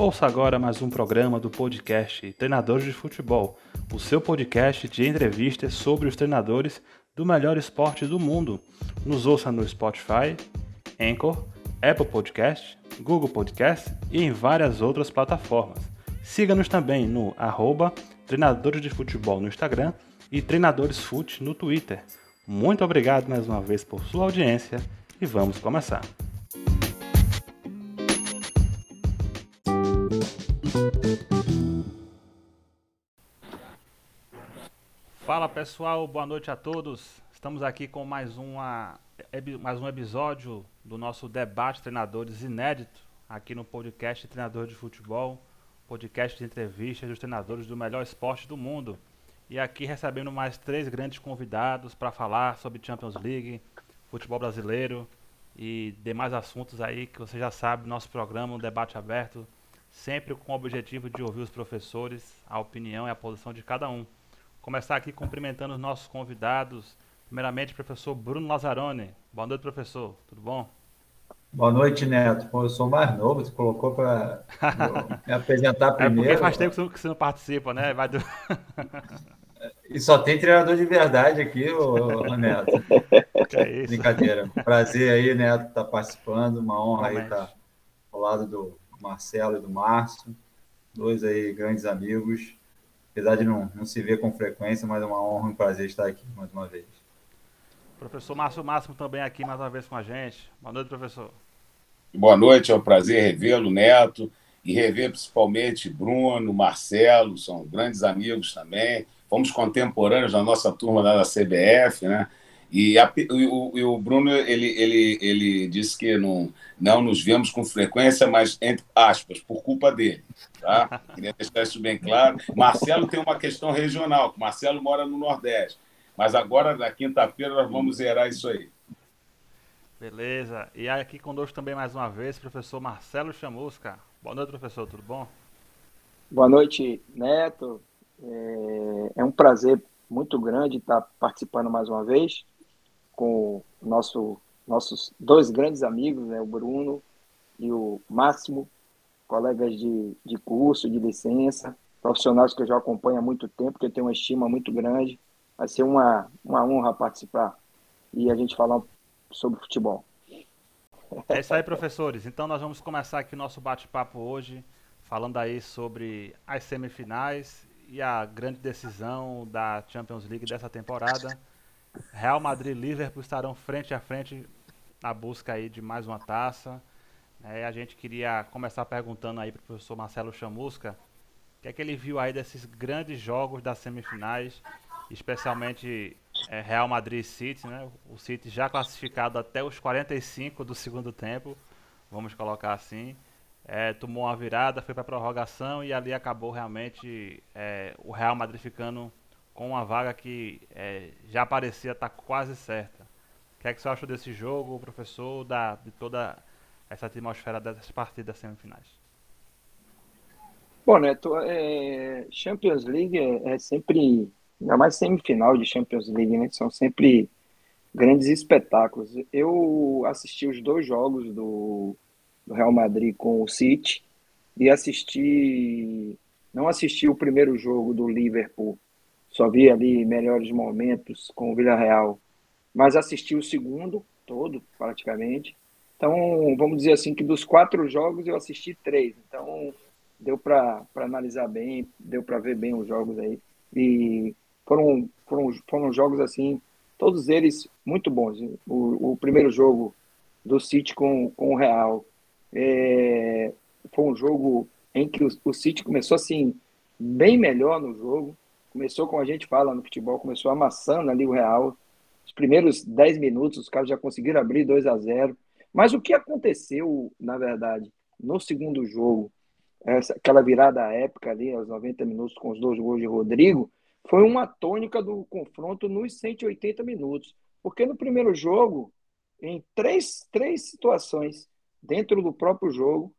Ouça agora mais um programa do podcast Treinadores de Futebol, o seu podcast de entrevistas sobre os treinadores do melhor esporte do mundo. Nos ouça no Spotify, Anchor, Apple Podcast, Google Podcast e em várias outras plataformas. Siga-nos também no arroba Treinadores de Futebol no Instagram e Treinadores Fute no Twitter. Muito obrigado mais uma vez por sua audiência e vamos começar. Fala pessoal, boa noite a todos. Estamos aqui com mais, uma, mais um episódio do nosso debate treinadores inédito aqui no podcast Treinador de Futebol, podcast de entrevistas dos treinadores do melhor esporte do mundo. E aqui recebendo mais três grandes convidados para falar sobre Champions League, futebol brasileiro e demais assuntos aí que você já sabe, nosso programa, um debate aberto, sempre com o objetivo de ouvir os professores, a opinião e a posição de cada um. Começar aqui cumprimentando os nossos convidados. Primeiramente, professor Bruno Lazzaroni. Boa noite, professor. Tudo bom? Boa noite, Neto. Eu sou mais novo, você colocou para me apresentar primeiro. É porque faz tempo que você não participa, né? Vai do... E só tem treinador de verdade aqui, ô, Neto. É isso. Brincadeira. Prazer aí, Neto, estar tá participando. Uma honra Realmente. aí estar ao lado do Marcelo e do Márcio. Dois aí grandes amigos apesar de não, não se ver com frequência, mas é uma honra e um prazer estar aqui mais uma vez. Professor Márcio Máximo também aqui mais uma vez com a gente. Boa noite, professor. Boa noite, é um prazer revê-lo, Neto, e rever principalmente Bruno, Marcelo, são grandes amigos também. Fomos contemporâneos na nossa turma da CBF, né? E, a, o, o, Bruno ele, ele, ele disse que não, não nos vemos com frequência, mas entre aspas, por culpa dele. Tá? Queria deixar isso bem claro. Marcelo tem uma questão regional, Marcelo mora no Nordeste. Mas agora, na quinta-feira, nós vamos zerar isso aí. Beleza. E aqui conosco também mais uma vez, professor Marcelo Chamusca. Boa noite, professor, tudo bom? Boa noite, Neto. É, é um prazer muito grande estar participando mais uma vez com nosso, nossos dois grandes amigos, né, o Bruno e o Máximo, colegas de, de curso, de licença, profissionais que eu já acompanho há muito tempo, que eu tenho uma estima muito grande. Vai ser uma, uma honra participar e a gente falar sobre futebol. É isso aí, professores. Então nós vamos começar aqui o nosso bate-papo hoje, falando aí sobre as semifinais e a grande decisão da Champions League dessa temporada. Real Madrid e Liverpool estarão frente a frente na busca aí de mais uma taça. É, a gente queria começar perguntando aí para o professor Marcelo Chamusca o que é que ele viu aí desses grandes jogos das semifinais, especialmente é, Real Madrid e City, né? O City já classificado até os 45 do segundo tempo, vamos colocar assim. É, tomou uma virada, foi para prorrogação e ali acabou realmente é, o Real Madrid ficando com uma vaga que é, já parecia estar tá quase certa. O que é que você achou desse jogo, professor, da, de toda essa atmosfera dessas partidas semifinais? Bom, Neto, é, Champions League é, é, sempre, ainda mais semifinal de Champions League, né? São sempre grandes espetáculos. Eu assisti os dois jogos do, do Real Madrid com o City e assisti, não assisti o primeiro jogo do Liverpool só vi ali melhores momentos com o Villarreal, mas assisti o segundo todo, praticamente. Então, vamos dizer assim que dos quatro jogos eu assisti três. Então, deu para analisar bem, deu para ver bem os jogos aí. E foram, foram, foram jogos assim, todos eles muito bons. O, o primeiro jogo do City com, com o Real é, foi um jogo em que o, o City começou assim, bem melhor no jogo começou, como a gente fala no futebol, começou amassando ali o Real. Os primeiros 10 minutos, os caras já conseguiram abrir 2 a 0 Mas o que aconteceu, na verdade, no segundo jogo, essa, aquela virada épica ali, aos 90 minutos, com os dois gols de Rodrigo, foi uma tônica do confronto nos 180 minutos. Porque no primeiro jogo, em três, três situações dentro do próprio jogo,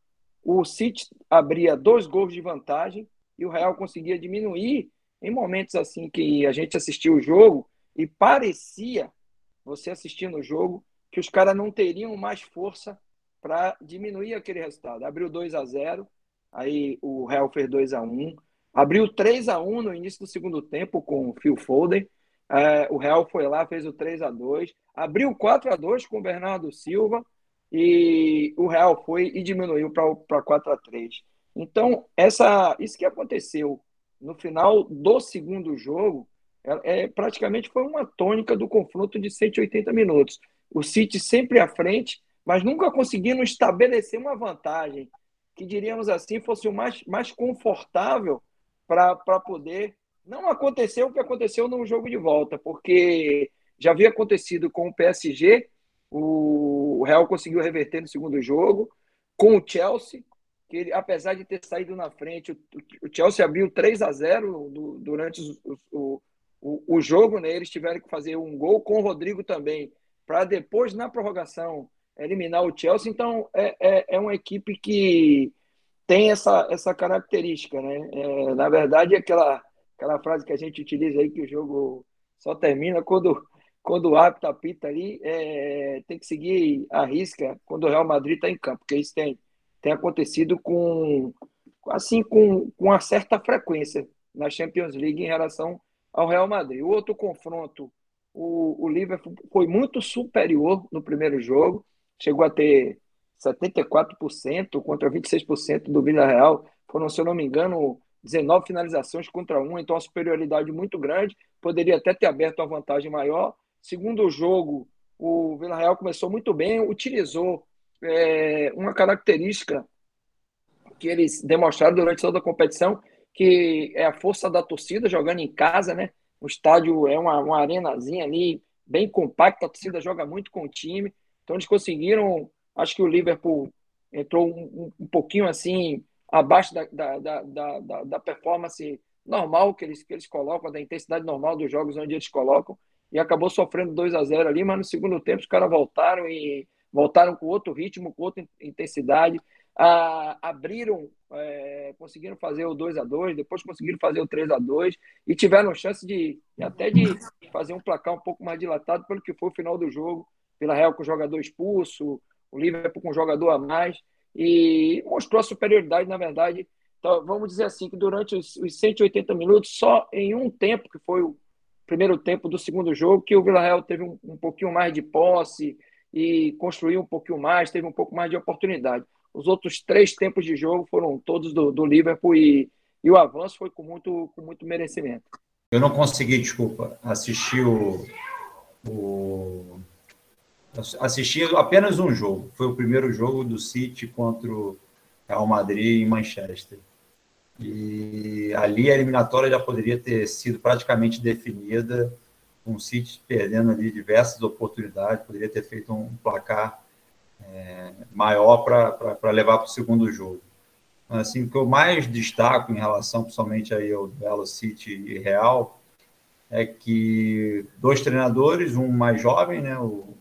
o City abria dois gols de vantagem e o Real conseguia diminuir em momentos assim que a gente assistiu o jogo e parecia, você assistindo o jogo, que os caras não teriam mais força para diminuir aquele resultado. Abriu 2 a 0 aí o Real fez 2 a 1 Abriu 3 a 1 no início do segundo tempo com o Phil Foden. É, o Real foi lá, fez o 3 a 2 Abriu 4 a 2 com o Bernardo Silva. E o Real foi e diminuiu para 4 a 3 Então, essa, isso que aconteceu no final do segundo jogo é, é, praticamente foi uma tônica do confronto de 180 minutos. O City sempre à frente, mas nunca conseguindo estabelecer uma vantagem que, diríamos assim, fosse o mais, mais confortável para poder. Não aconteceu o que aconteceu no jogo de volta, porque já havia acontecido com o PSG, o Real conseguiu reverter no segundo jogo, com o Chelsea, que ele, apesar de ter saído na frente, o, o Chelsea abriu 3 a 0 do, durante o, o, o, jogo, né? Eles tiveram que fazer um gol com o Rodrigo também, para depois, na prorrogação, eliminar o Chelsea. Então, é, é, é, uma equipe que tem essa, essa característica, né? É, na verdade, aquela, aquela frase que a gente utiliza aí, que o jogo só termina quando, quando o árbitro apita ali, é, tem que seguir a risca quando o Real Madrid está em campo, porque isso tem, tem acontecido com assim com, com uma certa frequência na Champions League em relação ao Real Madrid. O outro confronto, o, o Liverpool foi muito superior no primeiro jogo, chegou a ter 74% contra 26% do Villarreal. Foram, se eu não me engano, 19 finalizações contra um, então uma superioridade muito grande. Poderia até ter aberto uma vantagem maior. Segundo jogo, o Villarreal começou muito bem, utilizou é, uma característica que eles demonstraram durante toda a competição, que é a força da torcida jogando em casa, né? O estádio é uma, uma arenazinha ali, bem compacta, a torcida joga muito com o time. Então eles conseguiram, acho que o Liverpool entrou um, um pouquinho assim abaixo da, da, da, da, da performance normal que eles, que eles colocam, da intensidade normal dos jogos onde eles colocam, e acabou sofrendo 2 a 0 ali, mas no segundo tempo os caras voltaram e voltaram com outro ritmo, com outra intensidade abriram, é, conseguiram fazer o 2 a 2 depois conseguiram fazer o 3 a 2 e tiveram chance de até de fazer um placar um pouco mais dilatado pelo que foi o final do jogo, pela Real com o jogador expulso, o Liverpool com o jogador a mais, e mostrou a superioridade, na verdade. Então, vamos dizer assim, que durante os, os 180 minutos, só em um tempo, que foi o primeiro tempo do segundo jogo, que o Villarreal teve um, um pouquinho mais de posse e construiu um pouquinho mais, teve um pouco mais de oportunidade. Os outros três tempos de jogo foram todos do, do Liverpool e, e o avanço foi com muito, com muito merecimento. Eu não consegui, desculpa, assistir o, o assisti apenas um jogo. Foi o primeiro jogo do City contra o Real Madrid em Manchester. E ali a eliminatória já poderia ter sido praticamente definida, com o City perdendo ali diversas oportunidades, poderia ter feito um placar é, maior para levar para o segundo jogo. Assim, o que eu mais destaco em relação, principalmente aí ao Belo City e Real, é que dois treinadores, um mais jovem, né, o,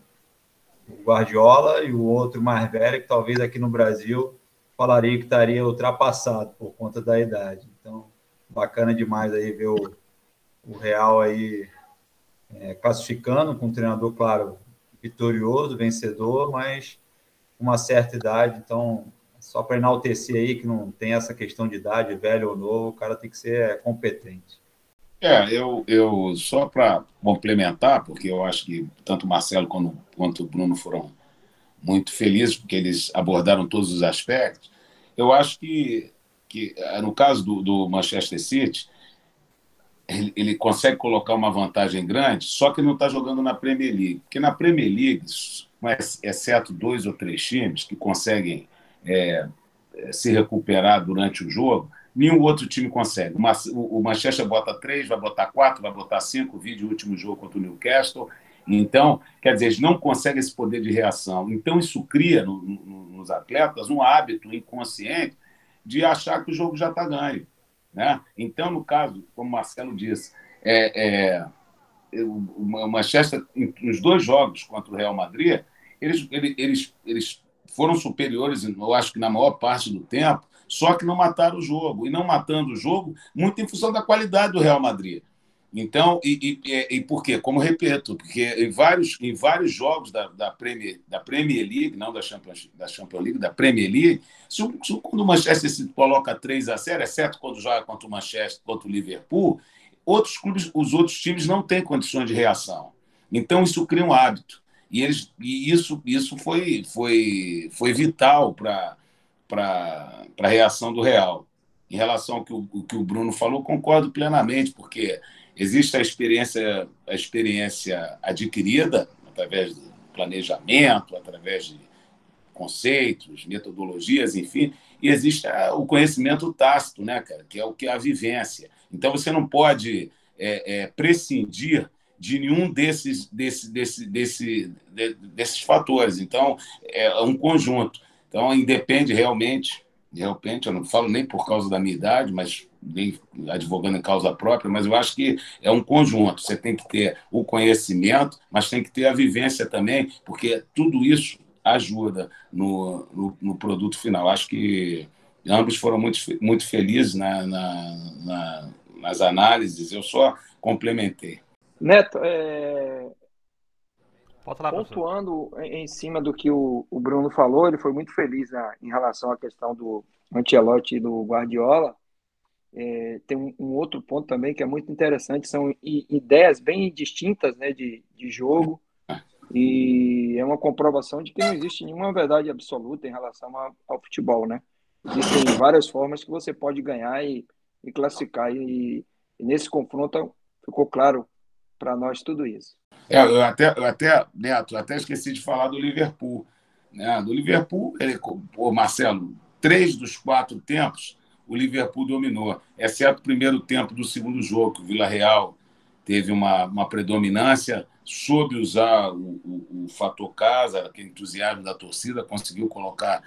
o Guardiola, e o outro mais velho, que talvez aqui no Brasil falaria que estaria ultrapassado por conta da idade. Então, bacana demais aí ver o, o Real aí é, classificando com um treinador, claro, vitorioso, vencedor, mas uma certa idade, então só para enaltecer aí que não tem essa questão de idade, velho ou novo, o cara tem que ser é, competente. É, eu, eu só para complementar, porque eu acho que tanto o Marcelo quanto, quanto o Bruno foram muito felizes, porque eles abordaram todos os aspectos. Eu acho que, que no caso do, do Manchester City, ele, ele, consegue colocar uma vantagem grande, só que não está jogando na Premier League. Porque na Premier League, exceto dois ou três times que conseguem é, é, se recuperar durante o jogo, nenhum outro time consegue. O Manchester bota três, vai botar quatro, vai botar cinco, vídeo último jogo contra o Newcastle. Então, quer dizer, eles não conseguem esse poder de reação. Então, isso cria no, no, nos atletas um hábito inconsciente de achar que o jogo já está ganho. Né? Então, no caso, como o Marcelo disse, é, é, o Manchester, nos dois jogos contra o Real Madrid, eles, eles, eles foram superiores, eu acho que na maior parte do tempo, só que não mataram o jogo. E não matando o jogo, muito em função da qualidade do Real Madrid. Então, e, e, e, por quê? Como repito, porque em vários, em vários jogos da, da, Premier, da Premier League, não da Champions, da Champions League, da Premier League, se, se, quando o Manchester City coloca 3 a 0 exceto quando joga contra o Manchester, contra o Liverpool, outros clubes, os outros times não têm condições de reação. Então, isso cria um hábito. E, eles, e isso, isso foi, foi, foi vital para a reação do Real. Em relação ao que o que o Bruno falou, concordo plenamente, porque Existe a experiência, a experiência adquirida através do planejamento, através de conceitos, metodologias, enfim, e existe o conhecimento tácito, né, cara, que é o que é a vivência. Então você não pode é, é, prescindir de nenhum desses, desse, desse, desse, de, desses fatores. Então é um conjunto. Então independe realmente, de repente, eu não falo nem por causa da minha idade, mas nem advogando em causa própria, mas eu acho que é um conjunto. Você tem que ter o conhecimento, mas tem que ter a vivência também, porque tudo isso ajuda no, no, no produto final. Acho que ambos foram muito, muito felizes na, na, na, nas análises, eu só complementei. Neto, é... Falar, pontuando professor. em cima do que o, Bruno falou, ele foi muito feliz em relação à questão do Ancelotti e do Guardiola. É, tem um, um, outro ponto também que é muito interessante, são ideias bem distintas né, de, de jogo, e é uma comprovação de que não existe nenhuma verdade absoluta em relação a, ao futebol, né? Existem várias formas que você pode ganhar e, e classificar, e, e, nesse confronto ficou claro para nós tudo isso. É, eu até, eu até, Neto, até esqueci de falar do Liverpool. Né? Do Liverpool, ele, pô, Marcelo, três dos quatro tempos o Liverpool dominou, exceto o primeiro tempo do segundo jogo, que o Vila Real teve uma, uma predominância, soube usar o, o, o fator casa, aquele entusiasmo da torcida, conseguiu colocar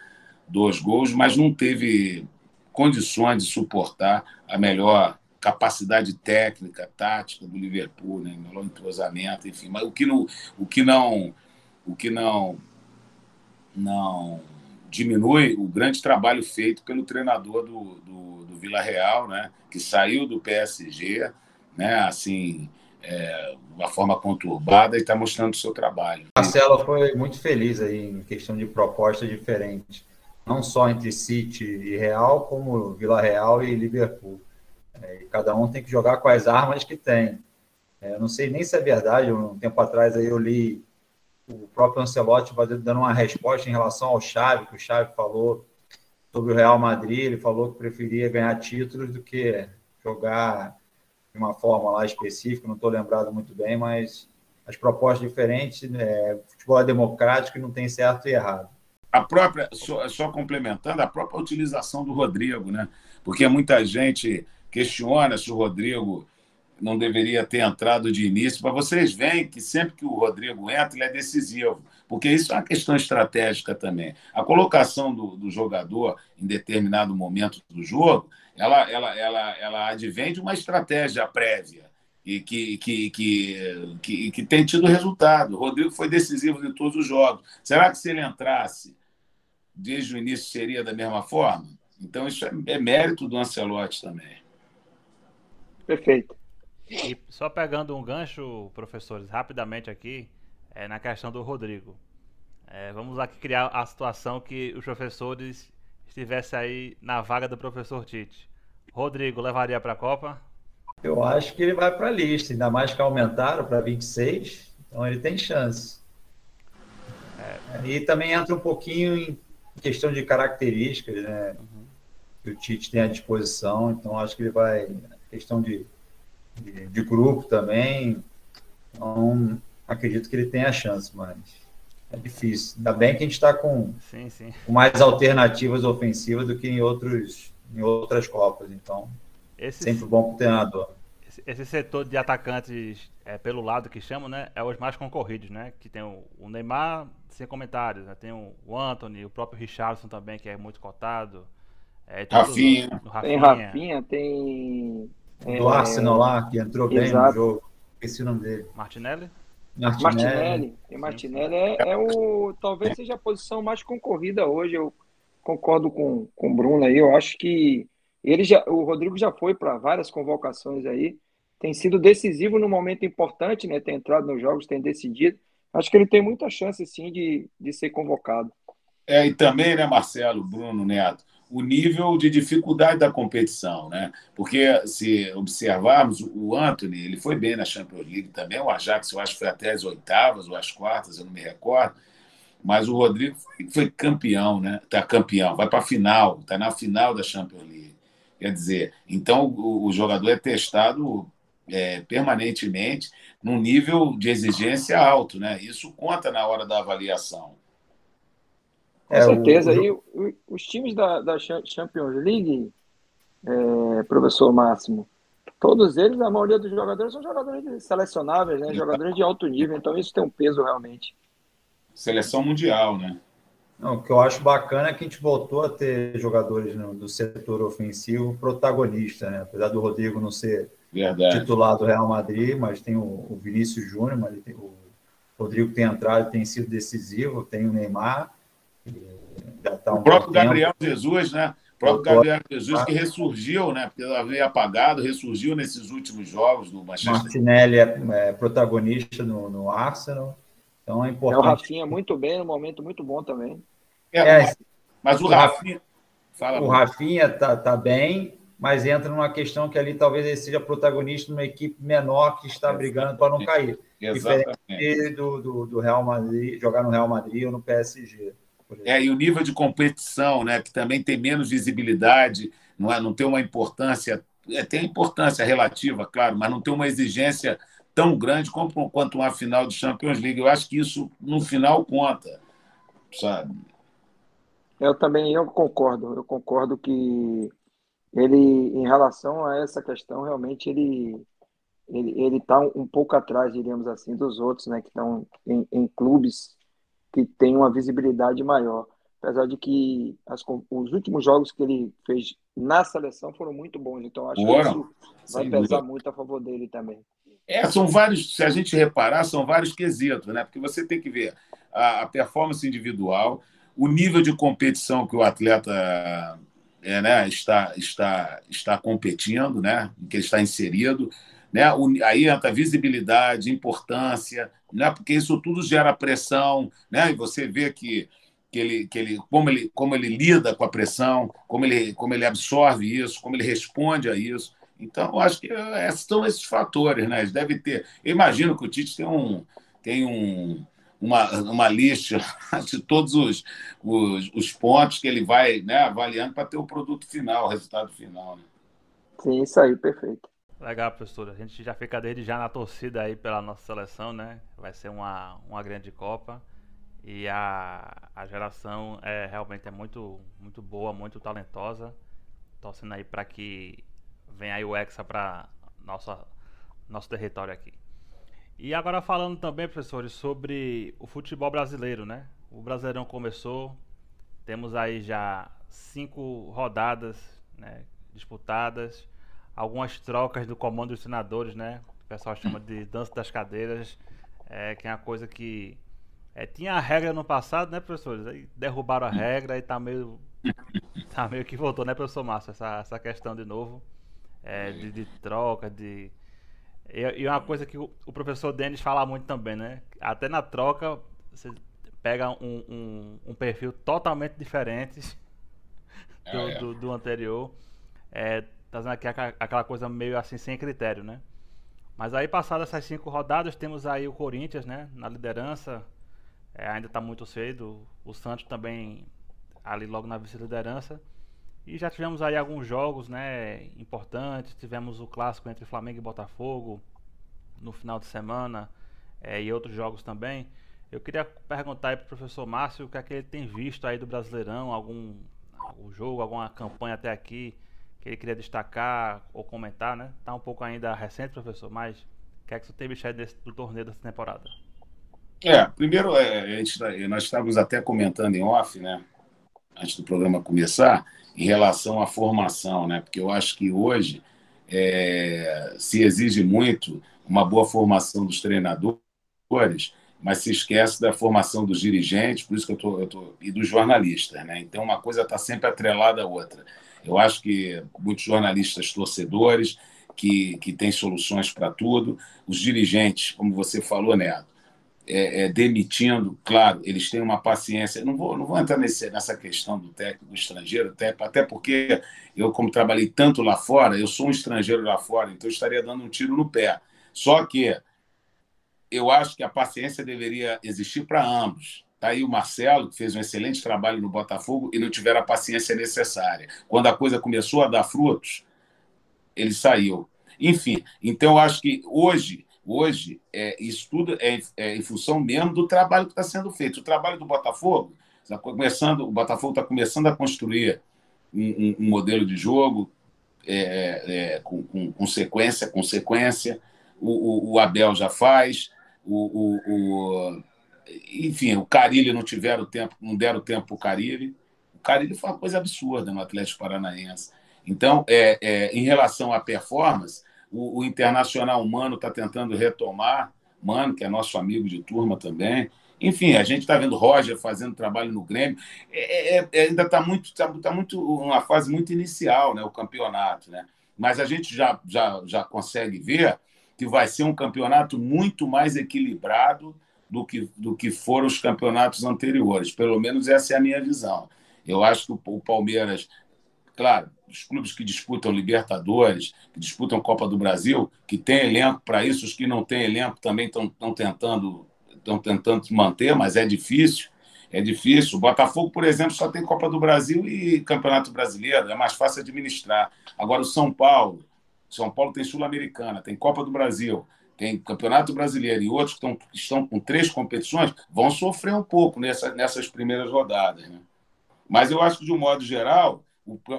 dois gols, mas não teve condições de suportar a melhor capacidade técnica, tática do Liverpool, né? melhor entrosamento, enfim. Mas o que não, o que não, o que não, não diminui o grande trabalho feito pelo treinador do, do, do Vila Real, né, que saiu do PSG, né, assim, é, uma forma conturbada e está mostrando o seu trabalho. Marcelo foi muito feliz aí em questão de proposta diferente, não só entre City e Real, como Vila Real e Liverpool. É, e cada um tem que jogar com as armas que tem. É, eu não sei nem se é verdade, um tempo atrás aí eu li o próprio Ancelotti dando uma resposta em relação ao Xavi, que o Xavi falou sobre o Real Madrid, ele falou que preferia ganhar títulos do que jogar de uma forma lá específica, não estou lembrado muito bem, mas as propostas diferentes, é, futebol é democrático e não tem certo e errado. A própria, só, só complementando, a própria utilização do Rodrigo, né? Porque muita gente questiona se o Rodrigo não deveria ter entrado de início, mas vocês veem que sempre que o Rodrigo entra, ele é decisivo, porque isso é uma questão estratégica também. A colocação do, do jogador em determinado momento do jogo, ela, ela, ela, ela advém de uma estratégia prévia e que, que, que, que, que tem tido resultado. O Rodrigo foi decisivo em todos os jogos. Será que se ele entrasse desde o início seria da mesma forma? Então, isso é, é mérito do Ancelotti também. Perfeito. E só pegando um gancho, professores, rapidamente aqui, é, na questão do Rodrigo. É, vamos aqui criar a situação que os professores estivessem aí na vaga do professor Tite. Rodrigo levaria para a Copa? Eu acho que ele vai para a lista, ainda mais que aumentaram para 26, então ele tem chance. É. E também entra um pouquinho em questão de características, né? Uhum. Que o Tite tem à disposição, então acho que ele vai. Questão de de, de grupo também. Então, acredito que ele tenha chance, mas é difícil. Ainda bem que a gente está com, sim, sim. com, mais alternativas ofensivas do que em, outros, em outras Copas. Então, esse, sempre bom para o treinador. Esse, esse, setor de atacantes é, pelo lado que chamam, né? É os mais concorridos, né? Que tem o, o Neymar, sem comentários, né? Tem o, o Anthony, o próprio Richardson também, que é muito cotado. É, Rafinha. Rafinha. Tem Rafinha, tem do é... Arsenal lá, que entrou bem Exato. no jogo. Esqueci o nome dele. Martinelli? Martinelli. Martinelli. E Martinelli é, é, o. Talvez seja a posição mais concorrida hoje. Eu concordo com, com o Bruno aí. Eu acho que ele já, o Rodrigo já foi para várias convocações aí. tem sido decisivo no momento importante, né? Tem entrado nos jogos, tem decidido. Acho que ele tem muita chance, sim, de, de ser convocado. É, e também, né, Marcelo, Bruno Neto, o nível de dificuldade da competição, né? Porque se observarmos, o Anthony, ele foi bem na Champions League também, o Ajax, eu acho que foi até as oitavas ou as quartas, eu não me recordo. Mas o Rodrigo foi, campeão, né? Tá campeão, vai para a final, tá na final da Champions League. Quer dizer, então o, o jogador é testado é, permanentemente num nível de exigência alto, né? Isso conta na hora da avaliação. Com é, certeza. O... E os times da, da Champions League, é, professor Máximo, todos eles, a maioria dos jogadores são jogadores selecionáveis, né? jogadores de alto nível, então isso tem um peso realmente. Seleção mundial, né? Não, o que eu acho bacana é que a gente voltou a ter jogadores no, do setor ofensivo protagonista, né? Apesar do Rodrigo não ser Verdade. titular do Real Madrid, mas tem o, o Vinícius Júnior, mas tem, o Rodrigo tem entrado, tem sido decisivo, tem o Neymar. Tá um o próprio Gabriel tempo. Jesus, né? O próprio Gabriel Jesus que ressurgiu, né? Porque ela veio apagado, ressurgiu nesses últimos jogos do Manchester. Martinelli é, é protagonista no, no Arsenal. Então é importante. É o Rafinha muito bem, no momento muito bom também. É, é mas o Rafinha. Fala, o Rafinha tá, tá bem, mas entra numa questão que ali talvez ele seja protagonista numa equipe menor que está brigando para não cair. Exatamente. Diferente do, do, do, Real Madrid, jogar no Real Madrid ou no PSG. É, e o nível de competição, né, que também tem menos visibilidade, não, é, não tem uma importância, é, tem importância relativa, claro, mas não tem uma exigência tão grande como, quanto uma final de Champions League. Eu acho que isso, no final, conta, sabe? Eu também eu concordo. Eu concordo que ele, em relação a essa questão, realmente ele ele ele está um pouco atrás, diríamos assim, dos outros, né, que estão em, em clubes que têm uma visibilidade maior. Apesar de que as, os últimos jogos que ele fez na seleção foram muito bons, então acho Bora. que isso vai pesar dúvida. muito a favor dele também. É, são vários, se a gente reparar, são vários quesitos, né? Porque você tem que ver a, a performance individual, o nível de competição que o atleta é, né, está, está, está competindo, né, em que ele está inserido. Né, aí entra visibilidade, importância, né, porque isso tudo gera pressão, né, e você vê que, que, ele, que ele, como, ele, como ele lida com a pressão, como ele, como ele absorve isso, como ele responde a isso. Então, acho que é, são esses fatores, né? Ter. Eu imagino que o Tite tem um, tem um, uma, uma lista de todos os, os, os pontos que ele vai né, avaliando para ter o produto final, o resultado final. Né? Sim, isso aí, perfeito. Legal, professor. A gente já fica desde já na torcida aí pela nossa seleção, né? Vai ser uma, uma grande Copa. E a, a geração é realmente é muito, muito boa, muito talentosa. Torcendo aí para que venha aí o Hexa para nosso território aqui. E agora falando também, professores, sobre o futebol brasileiro, né? O Brasileirão começou, temos aí já cinco rodadas né, disputadas, algumas trocas do comando dos senadores, né? O pessoal chama de dança das cadeiras, é, que é uma coisa que é, tinha a regra no passado, né, professores? Aí derrubaram a regra e tá meio, tá meio que voltou, né, professor Márcio? Essa, essa questão de novo é, de, de troca, de e, e uma coisa que o, o, professor Denis fala muito também, né? Até na troca, você pega um, um, um perfil totalmente diferente do, é, é. do, do anterior. É, dizendo aqui aquela coisa meio assim, sem critério, né? Mas aí, passadas essas cinco rodadas, temos aí o Corinthians, né? Na liderança. É, ainda está muito cedo. O Santos também ali logo na vice-liderança. E já tivemos aí alguns jogos né, importantes. Tivemos o clássico entre Flamengo e Botafogo no final de semana é, e outros jogos também. Eu queria perguntar aí para o professor Márcio o que é que ele tem visto aí do Brasileirão, algum, algum jogo, alguma campanha até aqui que ele queria destacar ou comentar, né? Tá um pouco ainda recente, professor, mas o que é que você tem aí desse, do torneio dessa temporada? É, primeiro, é, a gente, tá, nós estávamos até comentando em off, né? Antes do programa começar, em relação à formação, né? Porque eu acho que hoje é, se exige muito uma boa formação dos treinadores, mas se esquece da formação dos dirigentes, por isso que eu tô, eu tô e dos jornalistas, né? Então uma coisa está sempre atrelada à outra. Eu acho que muitos jornalistas torcedores que, que tem soluções para tudo. Os dirigentes, como você falou, Neto, é, é, demitindo, claro, eles têm uma paciência. Não vou, não vou entrar nesse, nessa questão do técnico estrangeiro, até, até porque eu, como trabalhei tanto lá fora, eu sou um estrangeiro lá fora, então eu estaria dando um tiro no pé. Só que eu acho que a paciência deveria existir para ambos. Está aí o Marcelo, que fez um excelente trabalho no Botafogo e não tiveram a paciência necessária. Quando a coisa começou a dar frutos, ele saiu. Enfim, então eu acho que hoje Hoje, é, isso tudo é, é, em função mesmo do trabalho que está sendo feito. O trabalho do Botafogo, está começando, o Botafogo está começando a construir um, um, um modelo de jogo é, é com, com, com, sequência, com sequência. O, o, o Abel já faz, o, o, enfim, o Carilli não tiveram tempo, não deram tempo para o Carilli. O Carilli foi uma coisa absurda no Atlético Paranaense. Então, é, é, em relação à performance, o, o Internacional Mano está tentando retomar, Mano, que é nosso amigo de turma também. Enfim, a gente está vendo Roger fazendo trabalho no Grêmio. É, é, é ainda está muito, tá, tá, muito uma fase muito inicial, né, o campeonato, né? Mas a gente já, já, já consegue ver que vai ser um campeonato muito mais equilibrado do que, do que foram os campeonatos anteriores. Pelo menos essa é a minha visão. Eu acho que o, Palmeiras, claro, os clubes que disputam Libertadores, que disputam Copa do Brasil, que tem elenco para isso, os que não têm elenco também estão tentando estão tentando manter, mas é difícil. É difícil. O Botafogo, por exemplo, só tem Copa do Brasil e Campeonato Brasileiro, é mais fácil administrar. Agora, o São Paulo, São Paulo tem Sul-Americana, tem Copa do Brasil, tem Campeonato Brasileiro e outros que estão, estão com três competições, vão sofrer um pouco nessa, nessas primeiras rodadas. Né? Mas eu acho que, de um modo geral,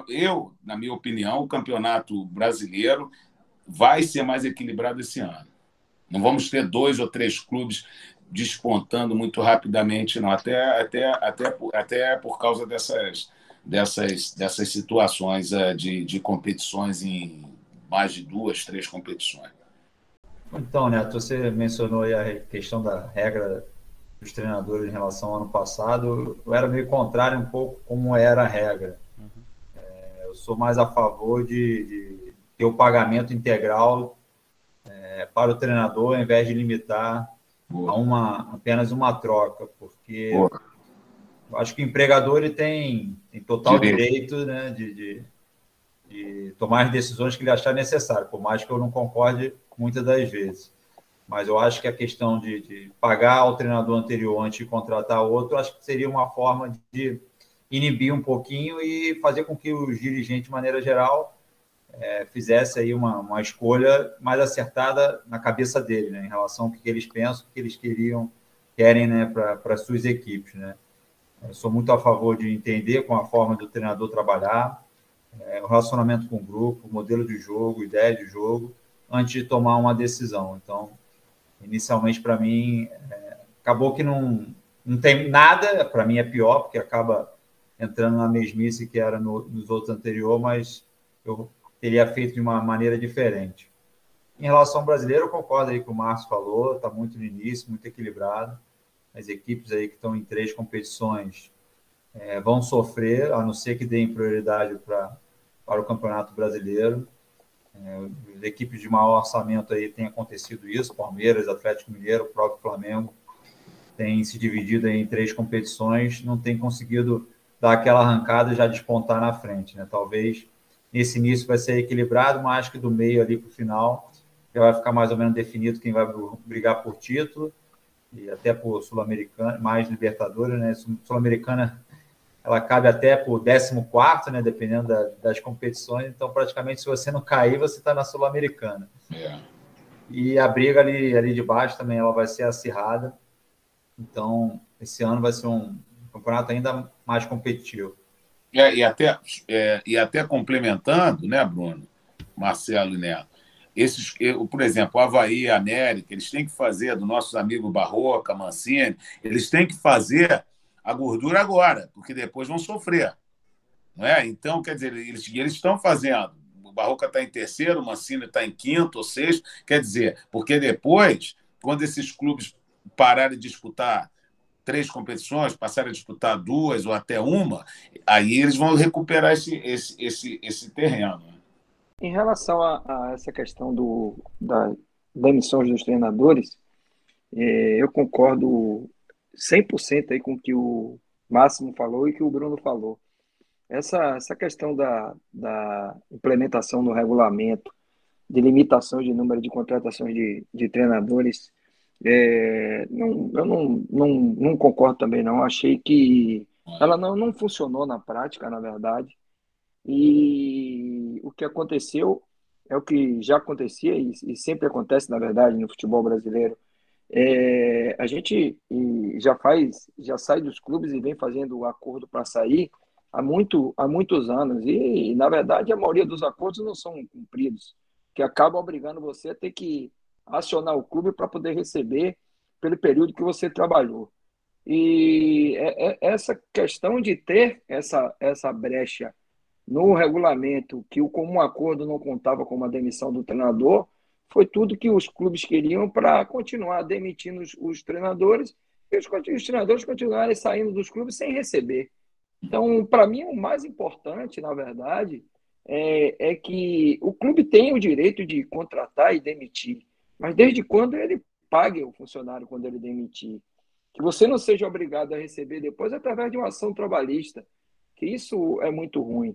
eu, na minha opinião, o campeonato brasileiro vai ser mais equilibrado esse ano. Não vamos ter dois ou três clubes despontando muito rapidamente, não. Até, até, até, até por causa dessas, dessas, dessas situações eh, de, de competições em mais de duas, três competições. Então, Neto, você mencionou a questão da regra dos treinadores em relação ao ano passado. Eu era meio contrário um pouco como era a regra sou mais a favor de, de ter o pagamento integral é, para o treinador, ao invés de limitar Boa. a uma, apenas uma troca, porque Boa. eu acho que o empregador ele tem, tem total direito, direito né, de, de, de, tomar as decisões que ele achar necessário, por mais que eu não concorde muitas das vezes. Mas eu acho que a questão de, de pagar ao treinador anterior antes de contratar outro, acho que seria uma forma de inibir um pouquinho e fazer com que os dirigentes, de maneira geral, é, fizesse aí uma, uma escolha mais acertada na cabeça dele, né, em relação ao que eles pensam, o que eles queriam, querem né, para as suas equipes. Né. Eu sou muito a favor de entender com a forma do treinador trabalhar, é, o relacionamento com o grupo, o modelo de jogo, ideia de jogo, antes de tomar uma decisão. Então, inicialmente, para mim, é, acabou que não, não tem nada, para mim é pior, porque acaba entrando na mesmice que era no, nos outros anteriores, mas eu teria feito de uma maneira diferente. Em relação ao brasileiro, eu concordo aí com o Márcio falou, está muito no início, muito equilibrado. As equipes aí que estão em três competições é, vão sofrer, a não ser que deem prioridade pra, para o Campeonato Brasileiro. É, equipes de maior orçamento aí têm acontecido isso, Palmeiras, Atlético Mineiro, o próprio Flamengo, tem se dividido em três competições, não tem conseguido dar aquela arrancada e já despontar na frente. Né? Talvez nesse início vai ser equilibrado, mas que do meio ali para o final já vai ficar mais ou menos definido quem vai brigar por título e até por Sul-Americana, mais Libertadores, né? Sul-Americana ela cabe até por 14, né? Dependendo da, das competições. Então, praticamente, se você não cair, você está na Sul-Americana. É. E a briga ali, ali de baixo também ela vai ser acirrada. Então, esse ano vai ser um, campeonato ainda mais competitivo. É, e, até, é, e até complementando, né, Bruno, Marcelo e Neto, esses, por exemplo, Havaí a América, eles têm que fazer, dos nossos amigos Barroca, Mancini, eles têm que fazer a gordura agora, porque depois vão sofrer. Não é? Então, quer dizer, eles, eles estão fazendo. O Barroca está em terceiro, o Mancini está em quinto ou sexto. Quer dizer, porque depois, quando esses clubes pararem de disputar três competições, passarem a disputar duas ou até uma, aí eles vão recuperar esse, esse, esse, esse terreno. Em relação a, a essa questão do, da demissão dos treinadores, é, eu concordo 100% aí com o que o Máximo falou e que o Bruno falou. Essa, essa questão da, da implementação no regulamento, de limitação de número de contratações de, de treinadores, é, não, eu não, não, não concordo também não. Achei que ela não, não funcionou na prática, na verdade. E o que aconteceu é o que já acontecia e, e sempre acontece, na verdade, no futebol brasileiro. É, a gente já faz, já sai dos clubes e vem fazendo o acordo para sair há, muito, há muitos anos. E, na verdade, a maioria dos acordos não são cumpridos, que acaba obrigando você a ter que acionar o clube para poder receber pelo período que você trabalhou. E é, é, essa questão de ter essa, essa brecha no regulamento, que o comum acordo não contava com uma demissão do treinador, foi tudo que os clubes queriam para continuar demitindo os, os, treinadores e os, os treinadores continuarem saindo dos clubes sem receber. Então, para mim, o mais importante, na verdade, é, é, que o clube tem o direito de contratar e demitir, mas desde quando ele pague o funcionário quando ele demitir que você não seja obrigado a receber depois através de uma ação trabalhista, que isso é muito ruim.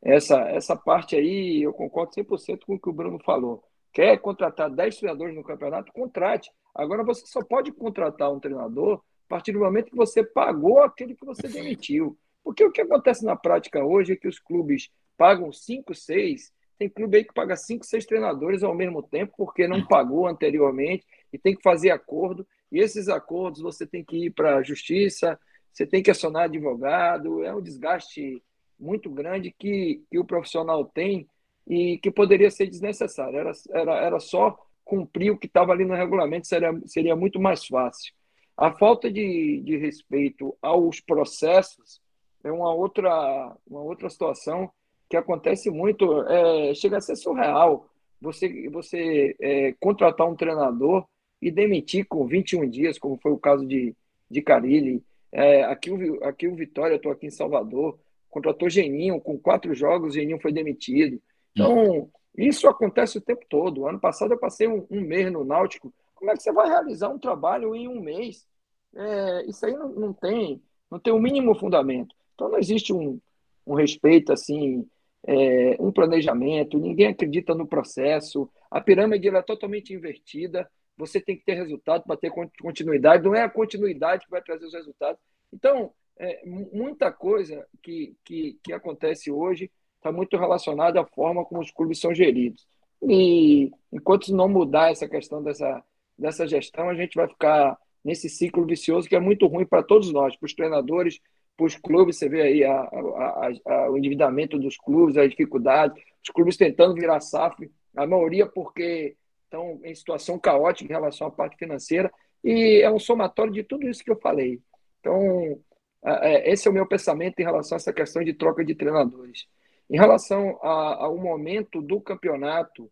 Essa, essa parte aí, eu concordo 100% com o que o Bruno falou. Quer contratar 10 treinadores no campeonato? Contrate. Agora, você só pode contratar um treinador a partir do momento que você pagou aquele que você demitiu. Porque o que acontece na prática hoje é que os clubes pagam 5, 6, tem clube aí que paga 5, 6 treinadores ao mesmo tempo, porque não pagou anteriormente e tem que fazer acordo. E esses acordos você tem que ir para a justiça, você tem que acionar advogado, é um desgaste muito grande que, que o profissional tem e que poderia ser desnecessário. Era, era, era só cumprir o que estava ali no regulamento, seria, seria muito mais fácil. A falta de, de respeito aos processos é uma outra, uma outra situação que acontece muito, é, chega a ser surreal. Você, você é, contratar um treinador e demitir com 21 dias, como foi o caso de, de Carilli. É, aqui, o, aqui o Vitória, estou aqui em Salvador, contratou Geninho, com quatro jogos, Geninho foi demitido. Então, isso acontece o tempo todo. Ano passado eu passei um, um mês no Náutico. Como é que você vai realizar um trabalho em um mês? É, isso aí não, não, tem não tem o mínimo fundamento. Então não existe um, um respeito assim, é, um planejamento, ninguém acredita no processo, a pirâmide é totalmente invertida você tem que ter resultado para ter continuidade, não é a continuidade que vai trazer os resultados. Então, é, muita coisa que, que, que acontece hoje está muito relacionada à forma como os clubes são geridos. E enquanto não mudar essa questão dessa, dessa gestão, a gente vai ficar nesse ciclo vicioso que é muito ruim para todos nós, para os treinadores, para os clubes. Você vê aí a, a, a, o endividamento dos clubes, a dificuldade, os clubes tentando virar SAF, a maioria porque estão em situação caótica em relação à parte financeira, e é um somatório de tudo isso que eu falei. Então, é, esse é o meu pensamento em relação a essa questão de troca de treinadores. Em relação ao momento do campeonato,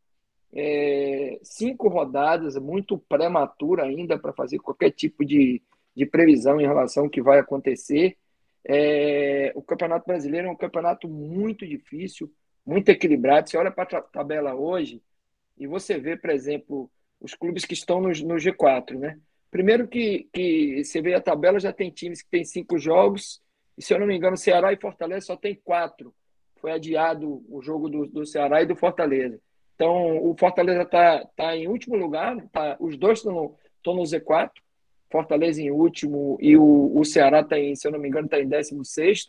é, cinco rodadas, muito prematura ainda para fazer qualquer tipo de, de previsão em relação ao que vai acontecer. É, o Campeonato Brasileiro é um campeonato muito difícil, muito equilibrado. Você olha para a tabela hoje, e você vê, por exemplo, os clubes que estão no, no G4, né? Primeiro que, que você vê a tabela, já tem times que tem cinco jogos, e se eu não me engano, Ceará e Fortaleza só tem quatro. Foi adiado o jogo do, do Ceará e do Fortaleza. Então, o Fortaleza está tá em último lugar, tá, os dois estão no, no Z4, Fortaleza em último e o, o Ceará está em, se eu não me engano, está em 16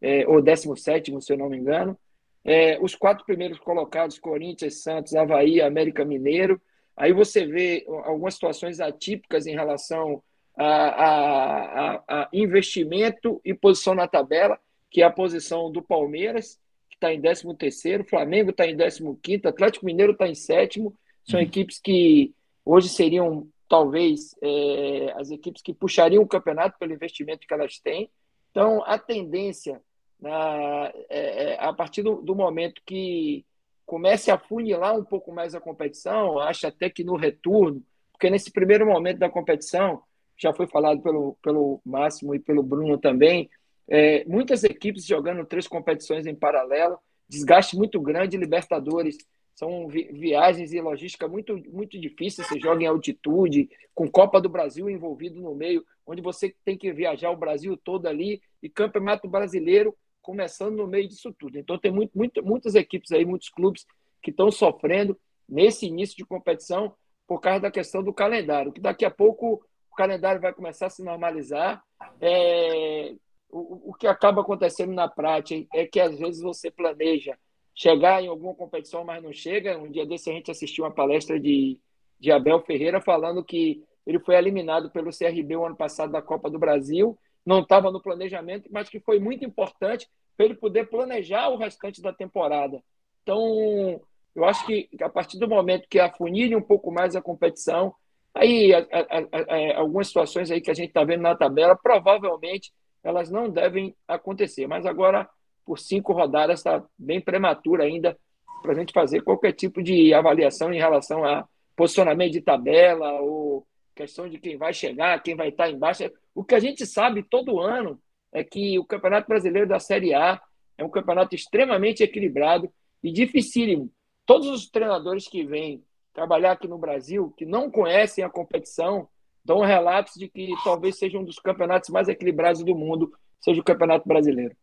é, ou 17, se eu não me engano. É, os quatro primeiros colocados, Corinthians, Santos, Havaí, América Mineiro. Aí você vê algumas situações atípicas em relação a, a, a, a investimento e posição na tabela, que é a posição do Palmeiras, que está em 13 terceiro, Flamengo está em 15 quinto, Atlético Mineiro está em sétimo. São uhum. equipes que hoje seriam talvez é, as equipes que puxariam o campeonato pelo investimento que elas têm. Então, a tendência na, é, é, a partir do, do, momento que comece a funilar um pouco mais a competição, acho até que no retorno, porque nesse primeiro momento da competição, já foi falado pelo, pelo Máximo e pelo Bruno também, é, muitas equipes jogando três competições em paralelo, desgaste muito grande, Libertadores. São vi viagens e logística muito, muito difíceis. Você joga em altitude, com Copa do Brasil envolvido no meio, onde você tem que viajar o Brasil todo ali, e Campeonato Brasileiro começando no meio disso tudo. Então, tem muito, muito, muitas equipes aí, muitos clubes que estão sofrendo nesse início de competição por causa da questão do calendário, que daqui a pouco o calendário vai começar a se normalizar. É, o, o que acaba acontecendo na prática é que às vezes você planeja chegar em alguma competição, mas não chega. Um dia desse a gente assistiu uma palestra de, de Abel Ferreira falando que ele foi eliminado pelo CRB o ano passado da Copa do Brasil, não estava no planejamento, mas que foi muito importante para ele poder planejar o restante da temporada. Então, eu acho que a partir do momento que afunilhe um pouco mais a competição, aí a, a, a, algumas situações aí que a gente está vendo na tabela, provavelmente elas não devem acontecer. Mas agora, por cinco rodadas, está bem prematuro ainda para a gente fazer qualquer tipo de avaliação em relação a posicionamento de tabela ou questão de quem vai chegar, quem vai estar embaixo. O que a gente sabe todo ano é que o Campeonato Brasileiro da Série A é um campeonato extremamente equilibrado e dificílimo. Todos os treinadores que vêm trabalhar aqui no Brasil, que não conhecem a competição, dão relatos de que talvez seja um dos campeonatos mais equilibrados do mundo, seja o Campeonato Brasileiro.